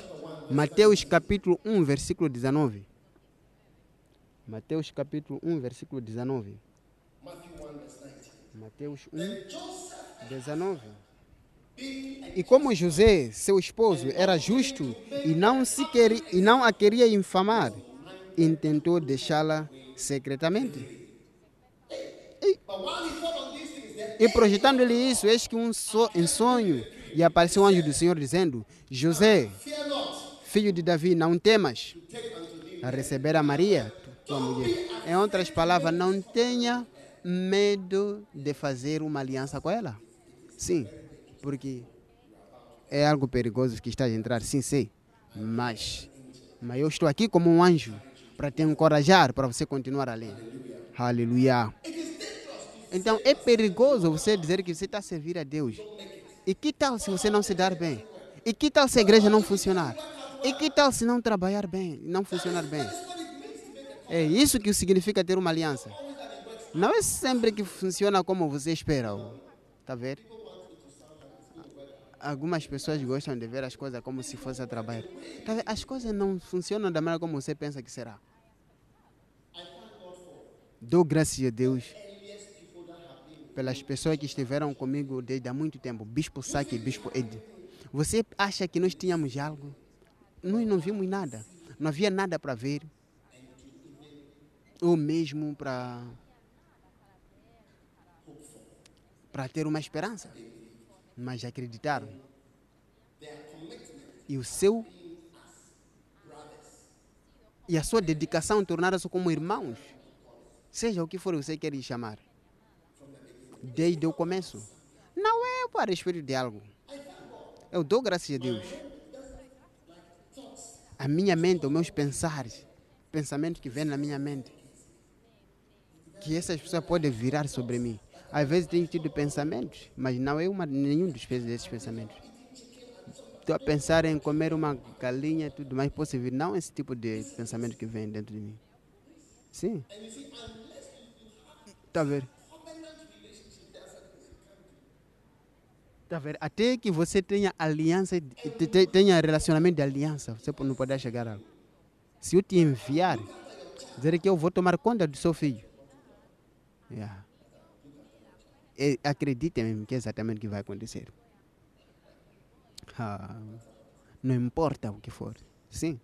Mateus capítulo 1, versículo 19. Mateus capítulo 1, versículo 19. Mateus 1, 19. E como José, seu esposo, era justo e não, se queria, e não a queria infamar, intentou deixá-la secretamente. The E projetando-lhe isso, eis que um so, em sonho lhe apareceu o anjo do Senhor dizendo: José, filho de Davi, não temas a receber a Maria, tua mulher. Em outras palavras, não tenha medo de fazer uma aliança com ela. Sim, porque é algo perigoso que estás a entrar, sim, sei. Mas, mas eu estou aqui como um anjo para te encorajar para você continuar ali. Aleluia. Então é perigoso você dizer que você está a servir a Deus. E que tal se você não se dar bem? E que tal se a igreja não funcionar? E que tal se não trabalhar bem, não funcionar bem? É isso que significa ter uma aliança. Não é sempre que funciona como você espera. Tá vendo? Algumas pessoas gostam de ver as coisas como se fosse a trabalhar. Tá vendo? As coisas não funcionam da maneira como você pensa que será. Dou graças a Deus pelas pessoas que estiveram comigo desde há muito tempo, Bispo Saki e Bispo Ed. Você acha que nós tínhamos algo? Nós não vimos nada. Não havia nada para ver. Ou mesmo para para ter uma esperança. Mas acreditaram. E o seu e a sua dedicação tornaram-se como irmãos. Seja o que for você quer chamar desde o começo. Não é para respeito de algo. Eu dou graças a Deus. A minha mente, os meus pensares, pensamentos que vêm na minha mente, que essas pessoas podem virar sobre mim. Às vezes tenho tido pensamentos, mas não é uma, nenhum dos desses pensamentos. Estou a pensar em comer uma galinha e tudo mais, posso vir. Não esse tipo de pensamento que vem dentro de mim. Sim. Está a ver? Tá vendo? Até que você tenha aliança, te- te- tenha relacionamento de aliança, você não pode chegar a algo. Se eu te enviar, dizer que eu vou tomar conta do seu filho. Yeah. E acredite mesmo que é exatamente o que vai acontecer. Ah, não importa o que for. Sim.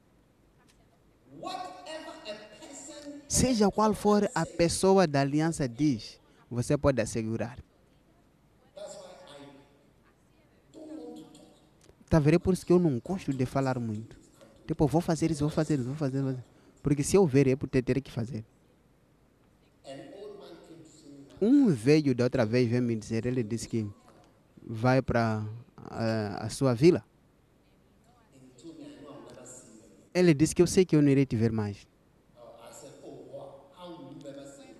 Seja qual for a pessoa da aliança diz, você pode assegurar. Tá vendo? É por isso que eu não gosto de falar muito. Tipo, vou fazer isso, vou fazer isso, vou fazer isso. Porque se eu ver, é por ter que fazer. Um veio da outra vez, veio me dizer, ele disse que vai para a, a sua vila. Ele disse que eu sei que eu não irei te ver mais.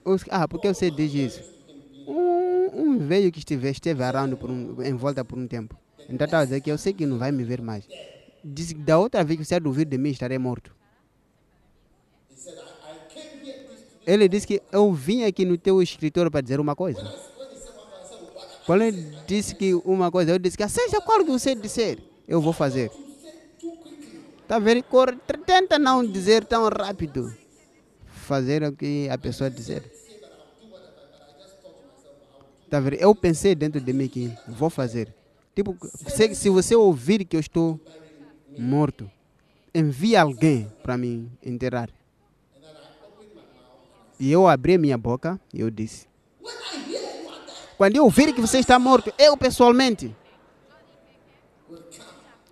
Disse, Ah, porque você diz isso? Um, um veio que esteve, esteve around por um, em volta por um tempo. Então estava a dizer que eu sei que não vai me ver mais. Disse que da outra vez que você duvidar de mim, estarei morto. Ele disse que eu vim aqui no teu escritório para dizer uma coisa. Quando ele disse que uma coisa, eu disse que "Ah, seja qual que você disser, eu vou fazer. Tá vendo? Tenta não dizer tão rápido. Fazer o que a pessoa dizer. Tá vendo? Eu pensei dentro de mim que vou fazer. Tipo, se, se você ouvir que eu estou morto, envie alguém para me enterrar. E eu abri minha boca e eu disse: Quando eu ouvir que você está morto, eu pessoalmente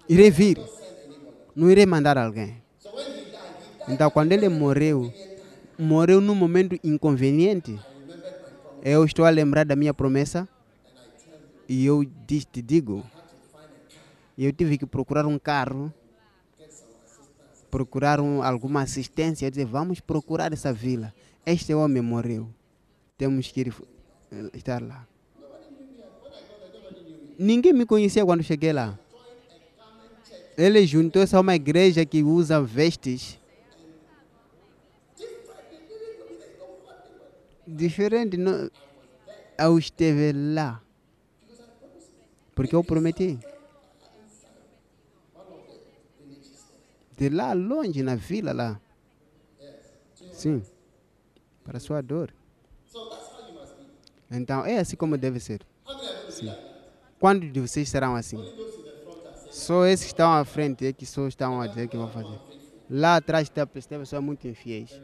irei vir. Não irei mandar alguém. Então, quando ele morreu, morreu num momento inconveniente. Eu estou a lembrar da minha promessa e eu te digo, eu tive que procurar um carro, procurar um- alguma assistência, dizer, vamos procurar essa vila. Este homem morreu. Temos que ir, eh, estar lá. Ninguém me conhecia quando cheguei lá. Ele juntou-se a uma igreja que usa vestes diferente. Não, eu esteve lá. Porque eu prometi. De lá longe, na vila lá. Sim. Para a sua dor. Então, é assim como deve ser. Sim. Quantos de vocês serão assim? Só esses que estão à frente é que só estão a dizer que vão fazer. Lá atrás tem tem pessoas muito infiéis.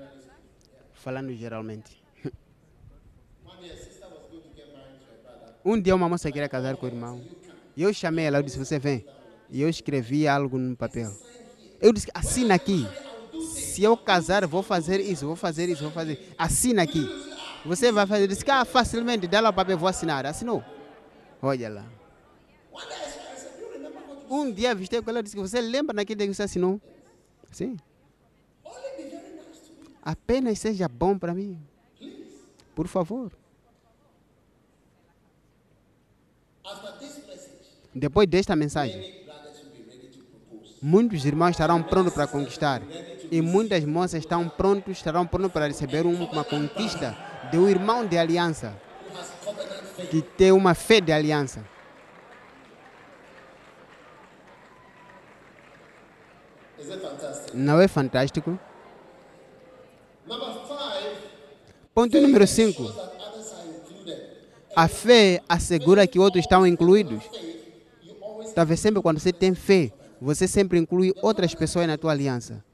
Falando geralmente. Um dia uma moça queria casar com o irmão. E eu chamei ela, eu disse, você vem. E eu escrevi algo no papel. Eu disse, assina aqui. Se eu casar, vou fazer isso, vou fazer isso, vou fazer. Assina aqui. Você vai fazer. Disse, ah, facilmente, dá lá o papel, vou assinar. Assinou. Olha lá. Um dia avistei com ela e disse, você lembra naquele dia que você assinou? Sim. Apenas seja bom para mim. Por favor. Depois desta mensagem, muitos irmãos estarão prontos para conquistar. E muitas moças estão prontos, estarão prontos para receber um- uma conquista de um irmão de aliança, que tem uma fé de aliança. Não é fantástico? Ponto número 5. shows that others are included. A fé assegura que outros estão incluídos. Talvez sempre quando você tem fé, você sempre inclui outras pessoas na tua aliança.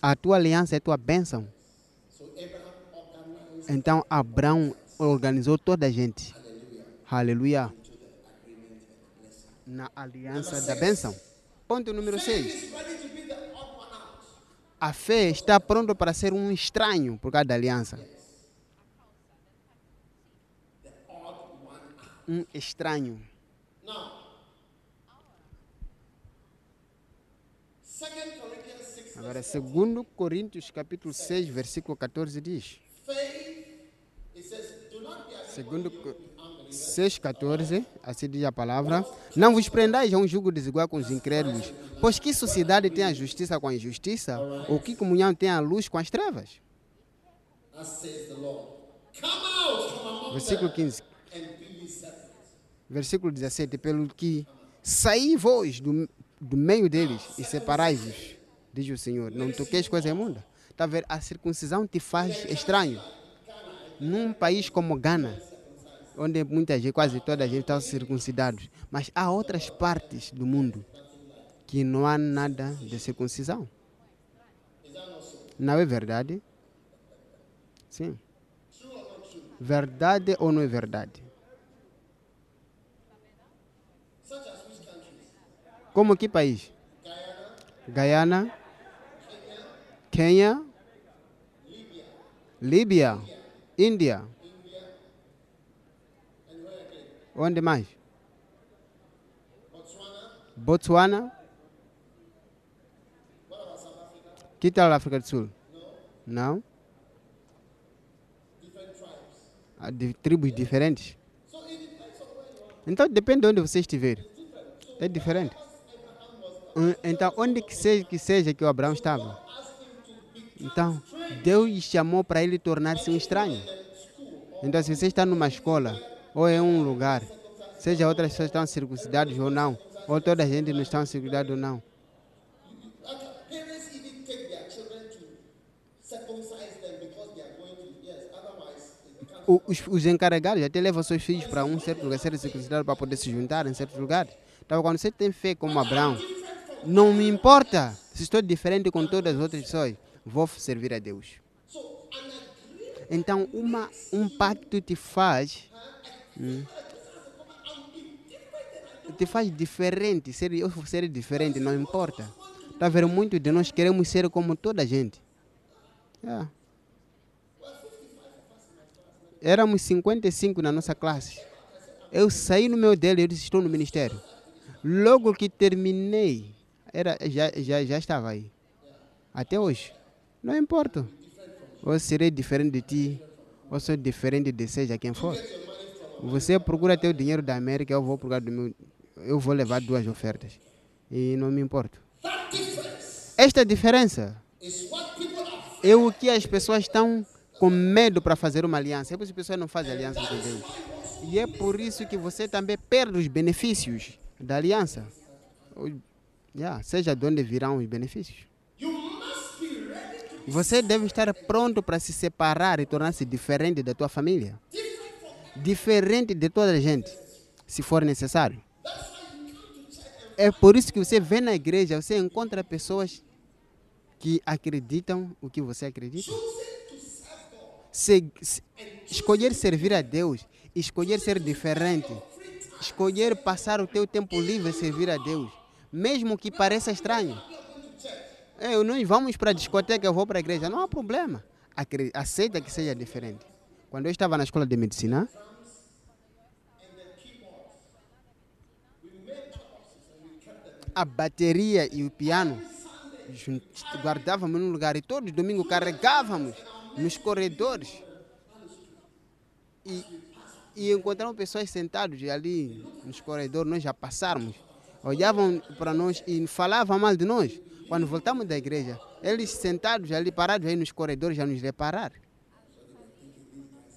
A tua aliança é tua bênção. Então Abraão organizou toda a gente. Aleluia. Na aliança da bênção. Ponto número 6. He's ready to be the odd one out. A fé está pronta para ser um estranho por causa da aliança. Um estranho. Now, 2 Corinthians 6 Agora, segundo Coríntios capítulo 6, versículo 14 diz. Segundo Co- 6, 14, assim diz a palavra. Não vos prendais a um jugo desigual com os incrédulos, pois que sociedade tem a justiça com a injustiça? Ou que comunhão tem a luz com as trevas? Versículo them 15. and be ye separate. Versículo 17. Pelo que saí vós do, do meio deles e separai-vos, diz o Senhor. Não toqueis coisa imunda. Está a ver? A circuncisão te faz estranho. Num país como Gana, onde muita gente, quase toda a gente está circuncidados, mas há outras partes do mundo que não há nada de circuncisão. Não é verdade? Sim. Verdade ou não é verdade? Como que país? Guyana, Quênia, Líbia, Índia. Onde mais? Botswana. Que tal a África do Sul? Não? Ah, De tribos diferentes? Então depende de onde você estiver. É diferente. Então, onde que seja, que seja que o Abraão estava? Então, Deus chamou para ele tornar-se um estranho. Então, se você está numa escola ou em um lugar, seja outras pessoas estão circuncidadas ou não, ou toda a gente não está circuncidada ou não, os, os encarregados até levam seus filhos para um certo lugar, serem circuncidados para poder se juntar em certos lugares. Então, quando você tem fé como Abraão, não me importa se estou diferente com todas as outras pessoas, vou servir a Deus. Então, uma, um pacto te faz. hum, te faz diferente. Ser, eu ser diferente, não importa. Está vendo? Muito de nós queremos ser como toda a gente. É. Éramos 55 na nossa classe. Eu saí no meu dele, eu disse, estou no ministério. Logo que terminei, era, já, já, já estava aí. Até hoje. Não importa. Ou serei diferente de ti, ou sou diferente de seja quem for. Você procura ter o dinheiro da América, eu vou procurar do meu. Eu vou levar duas ofertas. E não me importo. Esta diferença people are é o que as pessoas estão com medo para fazer uma aliança. É por isso que as pessoas não fazem aliança com Deus. E é por isso que você também perde os benefícios da aliança. Yeah, seja de onde virão os benefícios. Você deve estar pronto para se separar e tornar-se diferente da tua família. Diferente de toda a gente. se for necessário. É por isso que você vê na igreja, você encontra pessoas que acreditam o que você acredita. Se- se- escolher servir a Deus, escolher ser diferente, escolher passar o teu tempo livre a servir a Deus, mesmo que pareça estranho. É, nós vamos para a discoteca, eu vou para a igreja, não há problema. Aceita que seja diferente. Quando eu estava na escola de medicina, a bateria e o piano guardávamos num lugar e todos os domingos carregávamos nos corredores e, e encontramos pessoas sentadas ali nos corredores, nós já passáramos, olhavam para nós e falavam mal de nós. Quando voltamos da igreja, eles sentados ali, parados aí nos corredores, já nos repararam.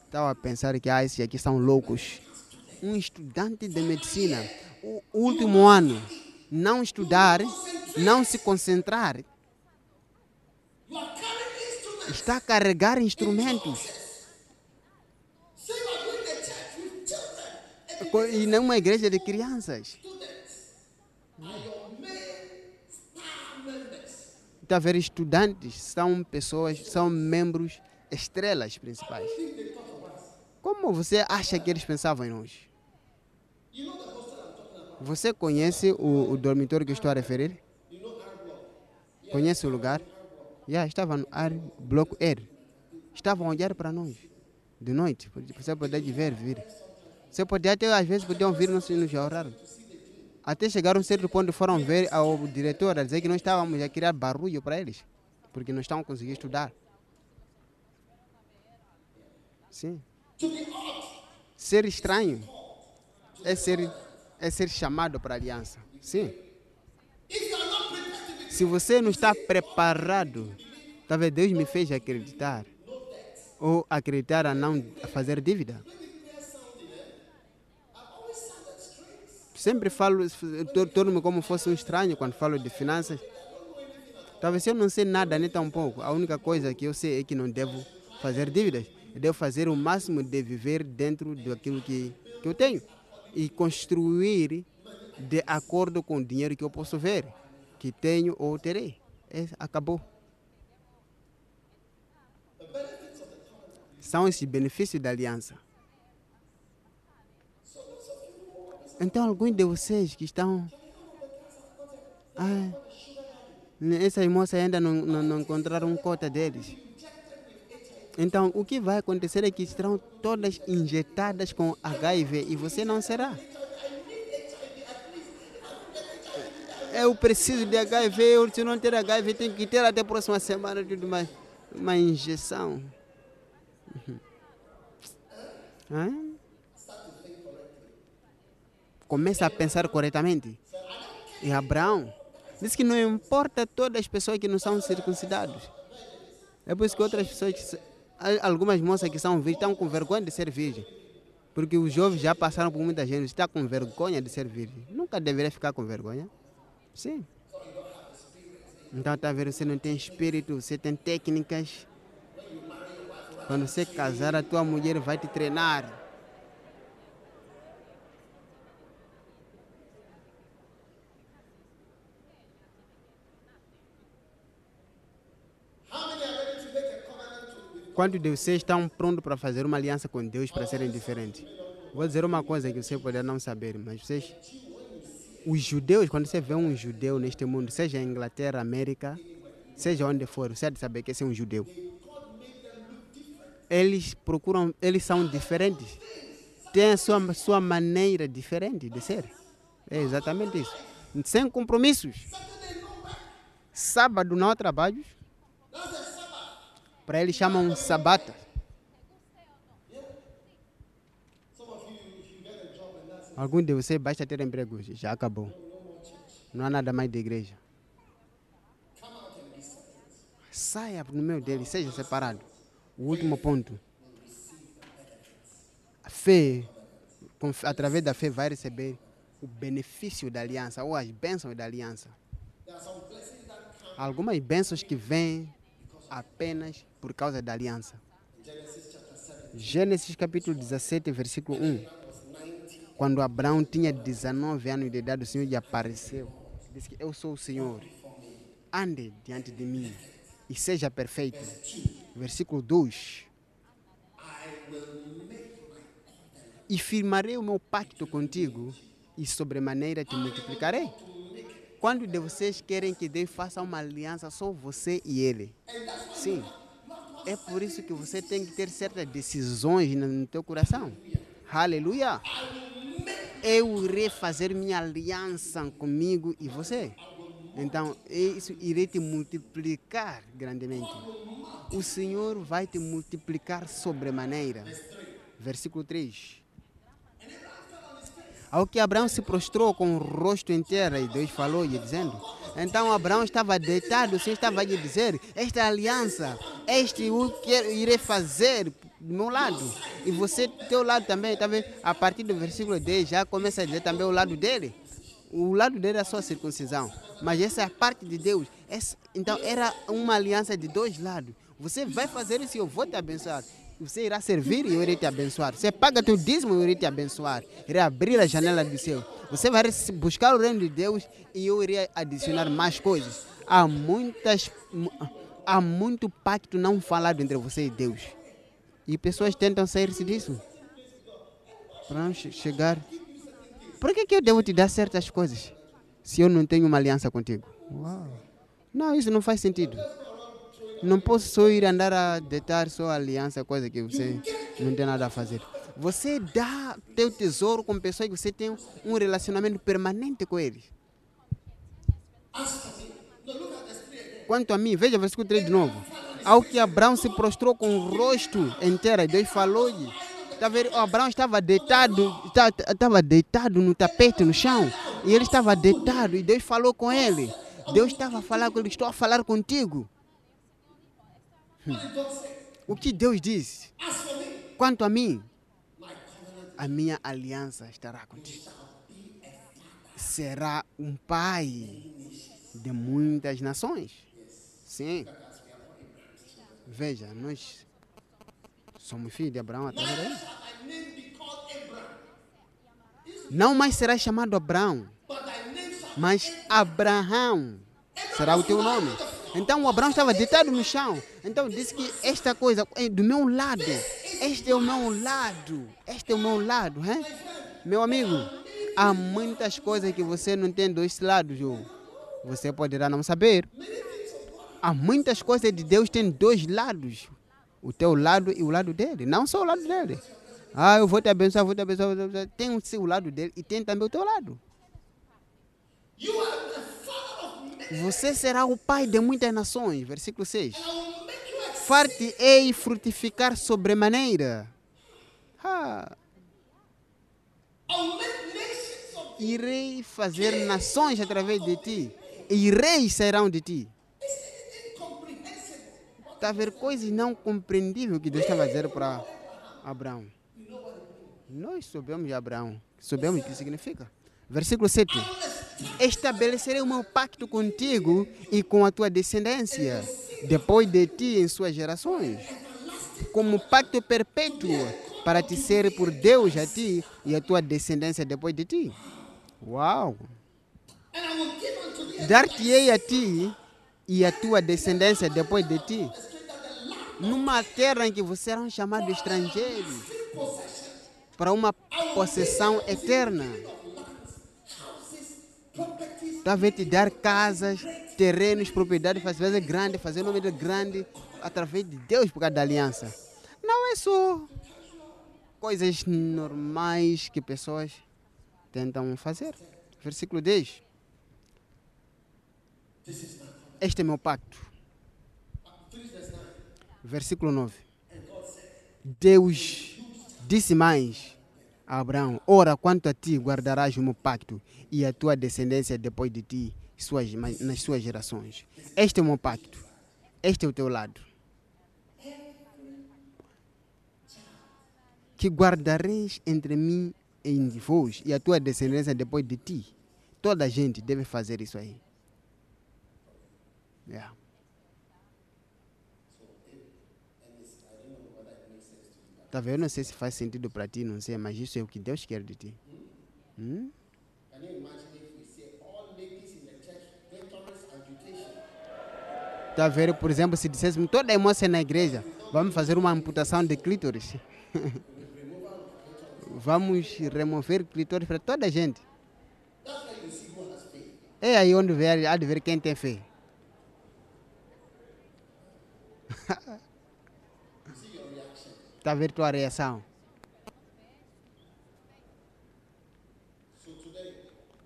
Estava a pensar que ah, esses aqui são loucos. Um estudante de medicina, o último ano, não estudar, não se concentrar, está a carregar instrumentos. E numa igreja de crianças. Members. Está a ver, estudantes são pessoas, são membros estrelas principais. Como você acha que eles pensavam em nós? Você conhece o, o dormitório que estou a referir? Conhece o lugar? Já estava no ar, bloco R. Estavam a olhar para nós, de noite. Você podia ver, vir. Você podia até, às vezes, podiam vir nos, nos horários. Até chegar a um certo ponto foram ver ao diretor a dizer que nós estávamos a criar barulho para eles, porque não estavam conseguindo estudar. Sim. Ser estranho é ser, é ser chamado para aliança. Sim. Se você não está preparado, talvez Deus me fez acreditar. Ou acreditar a não fazer dívida. Sempre falo, tor- torno-me como fosse um estranho quando falo de finanças. Talvez eu não sei nada nem tão pouco. A única coisa que eu sei é que não devo fazer dívidas. Eu devo fazer o máximo de viver dentro daquilo que, que eu tenho. E construir de acordo com o dinheiro que eu posso ver, que tenho ou terei. É, acabou. São esses benefícios da aliança. Então, alguns de vocês que estão. Ah, essas moças ainda não, não, não encontraram cota deles. Então, o que vai acontecer é que serão todas injetadas com HIV e você não será. Eu preciso de HIV, eu, se não ter HIV, tenho que ter até a próxima semana tudo mais. Uma injeção. Uhum. Hã? Começa a pensar corretamente. E Abraão disse que não importa todas as pessoas que não são circuncidados. É por isso que outras pessoas, algumas moças que são virgens, estão com vergonha de ser virgem. Porque os jovens já passaram por muita gente, está com vergonha de ser virgem. Nunca deveria ficar com vergonha. Sim. Então, tá vendo? Você não tem espírito, você tem técnicas. Quando você casar, a tua mulher vai te treinar. De vocês estão prontos para fazer uma aliança com Deus para serem diferentes? Vou dizer uma coisa que você pode não saber, mas vocês. Os judeus, quando você vê um judeu neste mundo, seja Inglaterra, América, seja onde for, você há de saber que esse é um judeu. Eles procuram, eles são diferentes. Tem a sua, sua maneira diferente de ser. É exatamente isso. Sem compromissos. Sábado não há trabalhos. Para eles chamam sabata. Algum de vocês basta ter emprego, já acabou. Não há nada mais de igreja. Saia no meio dele, seja separado. O último ponto. A fé, através da fé, vai receber o benefício da aliança ou as bênçãos da aliança. Algumas bênçãos que vêm apenas por causa da aliança. Gênesis capítulo 17, versículo 1. Quando Abraão tinha 19 anos de idade, o Senhor lhe apareceu. Disse que eu sou o Senhor. Ande diante de mim e seja perfeito. Versículo 2. E firmarei o meu pacto contigo e sobremaneira te multiplicarei. Quando de vocês querem que Deus faça uma aliança, só você e Ele. Sim. É por isso que você tem que ter certas decisões no teu coração. Aleluia. Eu irei fazer minha aliança comigo e você. Então, isso irei te multiplicar grandemente. O Senhor vai te multiplicar sobremaneira. Versículo 3. Ao que Abraão se prostrou com o rosto em terra e Deus falou lhe dizendo. Então Abraão estava deitado, o Senhor estava a lhe dizer: Esta aliança, este o que irei fazer do meu lado. E você, do teu lado também, tá? A partir do versículo 10 já começa a dizer também o lado dele. O lado dele é só a circuncisão. Mas essa é a parte de Deus. Essa- então era uma aliança de dois lados. Você vai fazer isso e eu vou te abençoar. Você irá servir e eu irei te abençoar. Você paga teu dízimo e eu irei te abençoar. Irei abrir a janela do céu. Você vai buscar o reino de Deus e eu irei adicionar mais coisas. Há muitas, mu- há muito pacto não falado entre você e Deus. E pessoas tentam sair-se disso. Para não che- chegar. Por que, que eu devo te dar certas coisas se eu não tenho uma aliança contigo? Uau. Não, isso não faz sentido. Não posso só ir andar a deitar só aliança, coisa que você não tem nada a fazer. Você dá teu tesouro com pessoas que você tem um relacionamento permanente com eles. Quanto a mim, veja o versículo 3 de novo. Ao que Abraão se prostrou com o rosto em terra, Deus falou-lhe. Tá Abraão estava deitado, estava deitado no tapete, no chão. E ele estava deitado e Deus falou com ele. Deus estava a falar com ele, estou a falar contigo. O que Deus disse? Quanto a mim, a minha aliança estará contigo. Será um pai de muitas nações. Sim. Veja, nós somos filhos de Abraão. Não mais será chamado Abraão, mas Abraão será o teu nome. Então o Abraão estava deitado no chão. Então disse que esta coisa é do meu lado. Este é o meu lado. Este é o meu lado. Hein? Meu amigo, há muitas coisas que você não tem dois lados. João. Você poderá não saber. Há muitas coisas de Deus tem dois lados. O teu lado e o lado dele. Não só o lado dele. Ah, eu vou te abençoar, vou te abençoar. Vou te abençoar. Tem o seu lado dele e tem também o teu lado. You Você será o pai de muitas nações. Versículo 6. I will make you a Far-te-ei frutificar sobremaneira. Ah, of irei fazer nações através de ti. E reis sairão de ti. Está a ver coisas não compreendíveis que Deus estava a dizer para Abraão. Nós soubemos de Abraão, soubemos o que significa. Versículo 7. Estabelecerei meu pacto contigo e com a tua descendência, depois de ti em suas gerações, como pacto perpétuo, para te ser por Deus a ti e a tua descendência depois de ti. Uau! Dar-te-ei a ti e a tua descendência depois de ti, numa terra em que vocês serão chamados estrangeiros, para uma possessão eterna. Talvez te dar casas, terrenos, propriedades, fazer grande, fazer nome de grande, através de Deus por causa da aliança. Não é só coisas normais que pessoas tentam fazer. Versículo 10. Este é meu pacto. Versículo 9. Deus disse mais a Abraão: Ora, quanto a ti guardarás o meu pacto e a tua descendência depois de ti, suas, nas suas gerações. Este é o meu pacto. Este é o teu lado. Que guardareis entre mim e vós e a tua descendência depois de ti. Toda a gente deve fazer isso aí. Yeah. Tá vendo? Eu não sei se faz sentido para ti, não sei, mas isso é o que Deus quer de ti. Hum? Can you imagine if we say all ladies in the church clitoris amputation? Tá a ver, por exemplo, se dissessemos toda a moça na igreja, vamos fazer uma amputação de clítoris. vamos remover clítoris para toda a gente. É aí onde vê, há de ver quem tem fé.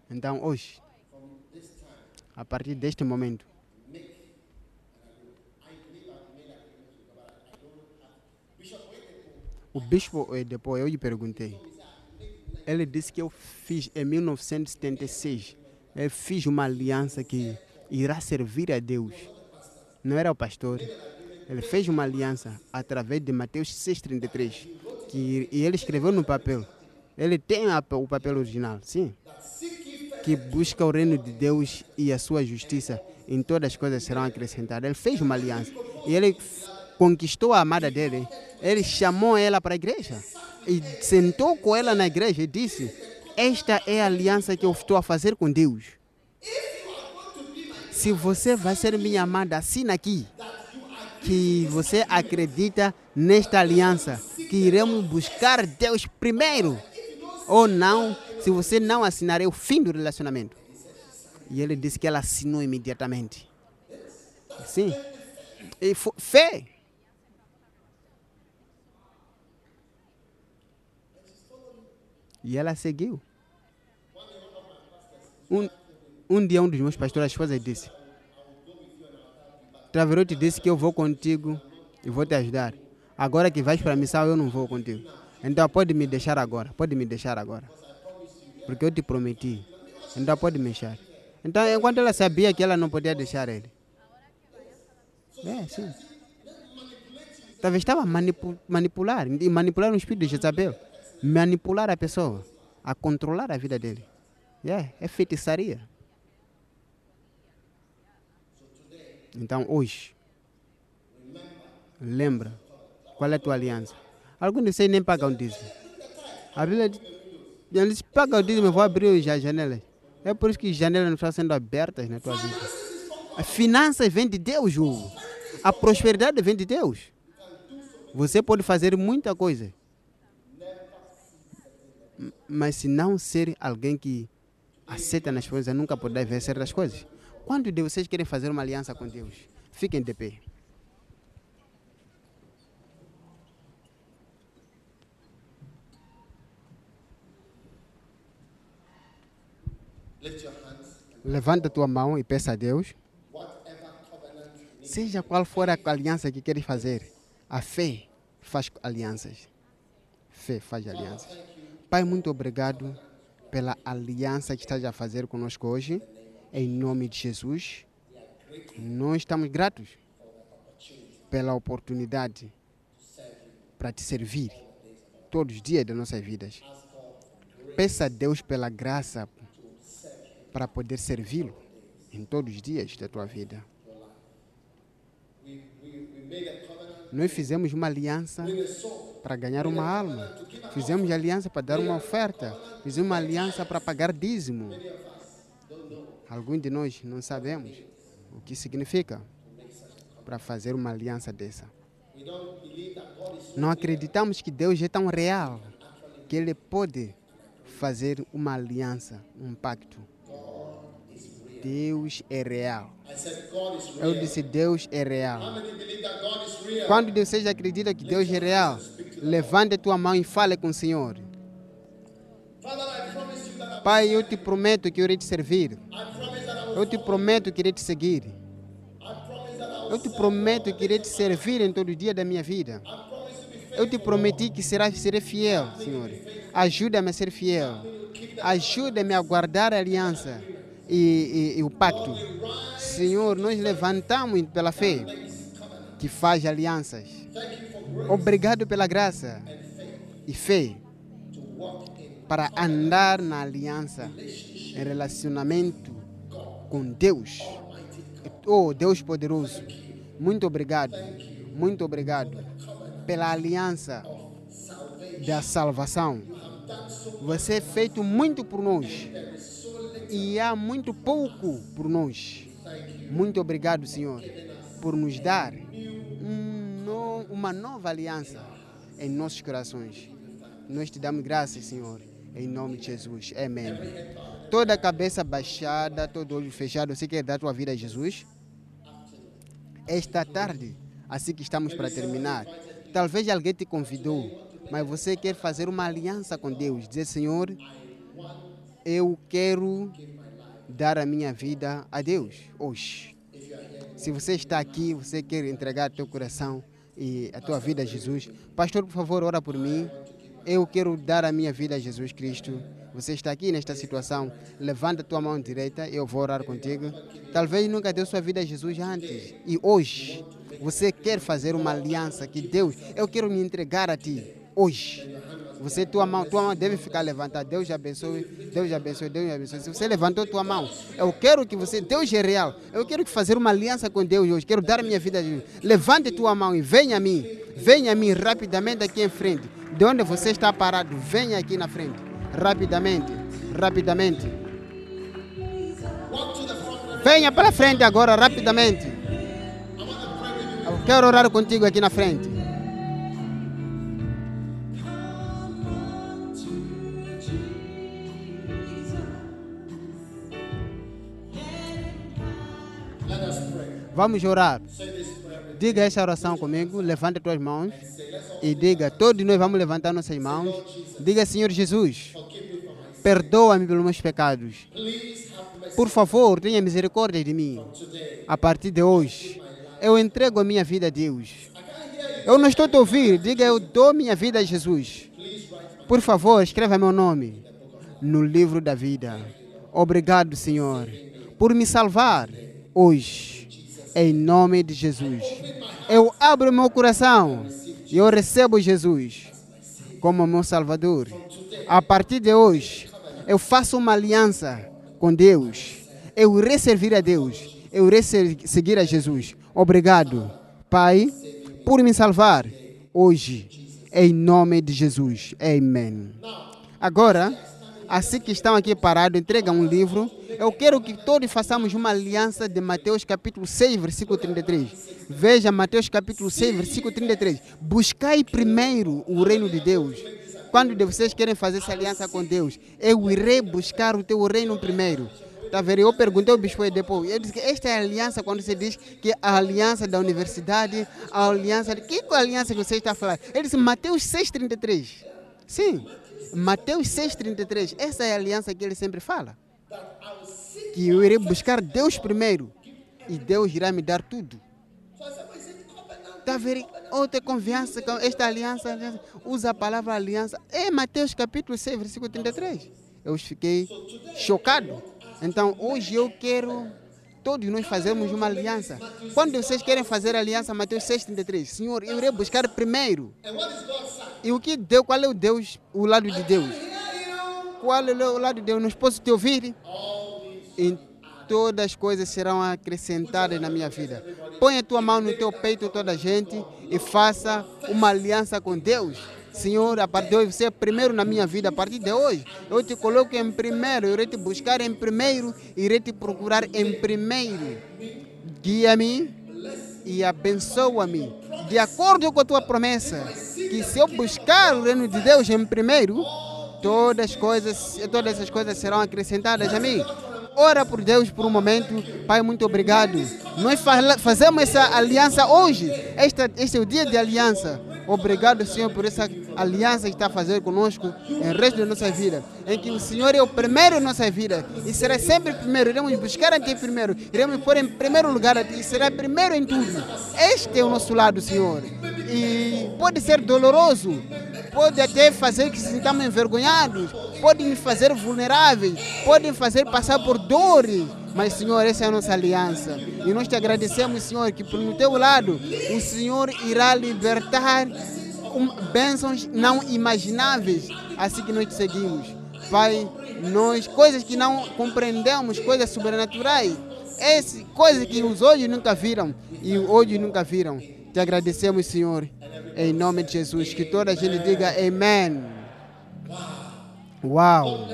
I don't have. Bishop, wait a minute. o bispo, depois eu lhe perguntei. Ele disse que eu fiz em 1976. Eu fiz uma aliança que irá servir a Deus. Não era o pastor. Ele fez uma aliança através de Mateus 6,33. Que, e ele escreveu no papel. Ele tem a- o papel original, sim. Que busca o reino de Deus e a sua justiça. Em todas as coisas serão acrescentadas. Ele fez uma aliança. E ele conquistou a amada dele. Ele chamou ela para a igreja. E sentou com ela na igreja e disse: Esta é a aliança que eu estou a fazer com Deus. Se você vai ser minha amada, assina aqui que você acredita nesta aliança, que iremos buscar Deus primeiro. Ou não, se você não assinar, é o fim do relacionamento. E ele disse que ela assinou imediatamente. Sim. E fé. E ela seguiu. Um, um dia um dos meus pastores, a esposa disse, Traverote disse que eu vou contigo e vou te ajudar. Agora que vais para a missão, eu não vou contigo. Então pode me deixar agora, pode me deixar agora. Porque eu te prometi. Então pode me deixar. Então, enquanto ela sabia que ela não podia deixar ele. É, sim. Talvez estava manipu manipular, manipular o espírito de Jezabel. Manipular a pessoa, a controlar a vida dele. É, é feitiçaria. Então, hoje, lembra qual é a tua aliança. Alguns de vocês nem pagam dízimo. A Bíblia diz, pagam o dízimo, eu vou abrir as janelas. É por isso que as janelas não estão sendo abertas na tua vida. As finanças vêm de Deus, Hugo. A prosperidade vem de Deus. Você pode fazer muita coisa. Mas se não ser alguém que aceita nas coisas, nunca poderá vencer das coisas. Quantos de vocês querem fazer uma aliança com Deus? Fiquem de pé. Levanta tua mão e peça a Deus. Seja qual for a aliança que queres fazer, a fé faz alianças. Fé faz alianças. Pai, muito obrigado pela aliança que estás a fazer conosco hoje. Em nome de Jesus. Nós estamos gratos pela oportunidade para te servir todos os dias das nossas vidas. Peça a Deus pela graça para poder servi-lo em todos os dias da tua vida. Nós fizemos uma aliança para ganhar uma alma. Fizemos aliança para dar uma oferta. Fizemos uma aliança para pagar dízimo. Alguns de nós não sabemos o que significa para fazer uma aliança dessa. Não acreditamos que Deus é tão real que Ele pode fazer uma aliança, um pacto. Deus é real. Eu disse: Deus é real. Quando vocês acreditam que Deus é real, levante tua mão e fale com o Senhor. Pai, eu te prometo que eu irei te servir. Eu te prometo que irei te seguir. Eu te prometo que irei te servir em todo dia da minha vida. Eu te prometi que será, serei fiel, Senhor. Ajuda-me a ser fiel. Ajuda-me a guardar a aliança e, e- e o pacto. Senhor, nós levantamos pela fé que faz alianças. Obrigado pela graça e fé para andar na aliança, em relacionamento com Deus. Oh, Deus poderoso, muito obrigado, muito obrigado pela aliança da salvação Você é feito muito por nós. E há muito pouco por nós. Muito obrigado, Senhor, por nos dar um no- uma nova aliança em nossos corações. Nós te damos graças, Senhor, em nome de Jesus. Amém. Toda cabeça baixada, todo olho fechado, você quer dar tua vida a Jesus? Esta tarde, assim que estamos para terminar, talvez alguém te convidou, mas você quer fazer uma aliança com Deus, dizer, Senhor, eu quero dar a minha vida a Deus hoje. Se você está aqui, você quer entregar teu coração e a tua vida a Jesus, pastor, por favor, ora por mim. Eu quero dar a minha vida a Jesus Cristo. Você está aqui nesta situação, levanta a tua mão direita, eu vou orar contigo. Talvez nunca deu sua vida a Jesus antes. E hoje, você quer fazer uma aliança que Deus, eu quero me entregar a ti hoje. Você, tua mão, tua mão deve ficar levantada. Deus abençoe, Deus abençoe, Deus abençoe. Se você levantou tua mão, eu quero que você, Deus é real. Eu quero fazer uma aliança com Deus hoje. Quero dar a minha vida a Deus. Levante tua mão e venha a mim. Venha a mim rapidamente aqui em frente. De onde você está parado, venha aqui na frente. Rapidamente, rapidamente. Venha para frente agora, rapidamente. Eu quero orar contigo aqui na frente. Vamos orar. Diga essa oração comigo, levanta tuas mãos e diga, todos nós vamos levantar nossas mãos. Diga, Senhor Jesus, perdoa-me pelos meus pecados. Por favor, tenha misericórdia de mim. A partir de hoje, eu entrego a minha vida a Deus. Eu não estou te ouvindo, diga, eu dou minha vida a Jesus. Por favor, escreva meu nome no livro da vida. Obrigado, Senhor, por me salvar hoje, em nome de Jesus. Eu abro meu coração e eu recebo Jesus como meu Salvador. A partir de hoje, eu faço uma aliança com Deus. Eu irei servir a Deus. Eu seguir a Jesus. Obrigado, Pai, por me salvar hoje, em nome de Jesus. Amém. Agora, assim que estão aqui parados, entrega um livro. Eu quero que todos façamos uma aliança de Mateus capítulo 6, versículo 33. Veja Mateus capítulo 6, versículo 33. Buscai primeiro o reino de Deus. Quando de vocês querem fazer essa aliança com Deus, eu irei buscar o teu reino primeiro. Tá vendo? Eu perguntei ao bispo depois. Eu disse que esta é a aliança quando você diz que a aliança da universidade, a aliança. Que aliança que você está falando? Ele disse Mateus 6,33. Sim, Mateus 6,33. Essa é a aliança que ele sempre fala. Que eu irei buscar Deus primeiro e Deus irá me dar tudo. Está ver? Outra confiança com esta aliança, aliança, usa a palavra aliança. É Mateus capítulo 6, versículo 33. Eu fiquei chocado. Então, hoje eu quero todos nós fazermos uma aliança. Quando vocês querem fazer aliança, Mateus 6, 33. Senhor, eu irei buscar primeiro. E o que Deus, qual é o Deus, o lado de Deus? Qual é o lado de Deus? Não posso te ouvir? E todas as coisas serão acrescentadas na minha vida. Põe a tua mão no teu peito, toda a gente, e faça uma aliança com Deus. Senhor, a partir de hoje, você é primeiro na minha vida. A partir de hoje, eu te coloco em primeiro. Irei te buscar em primeiro. Irei te procurar em primeiro. Guia-me e abençoa-me. De acordo com a tua promessa, que se eu buscar o reino de Deus em primeiro, todas as coisas, todas essas coisas serão acrescentadas a mim. Ora por Deus por um momento. Pai, muito obrigado. Nós fazemos essa aliança hoje. Esta, este é o dia de aliança. Obrigado, Senhor, por essa aliança que está a fazer conosco em resto da nossa vida. Em que o Senhor é o primeiro em nossa vida e será sempre primeiro. Iremos buscar a Ti primeiro. Iremos pôr em primeiro lugar a Ti e será primeiro em tudo. Este é o nosso lado, Senhor. E pode ser doloroso, pode até fazer que sintamos envergonhados, pode nos fazer vulneráveis, pode nos fazer passar por dores. Mas, Senhor, essa é a nossa aliança. E nós te agradecemos, Senhor, que no teu lado o Senhor irá libertar bênçãos não imagináveis, assim que nós te seguimos. Pai, nós, coisas que não compreendemos, coisas sobrenaturais, coisas que os olhos nunca viram e os olhos nunca viram. Te agradecemos, Senhor, em nome de Jesus. Que toda a gente diga Amém. Uau!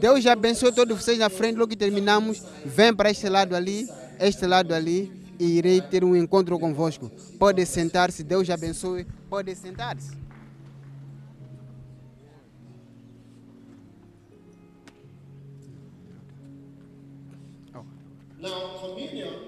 Deus já abençoe todos vocês na frente, logo que terminamos. Vem para este lado ali, este lado ali, e irei ter um encontro convosco. Pode sentar-se, Deus já abençoe. Pode sentar-se. Now, communion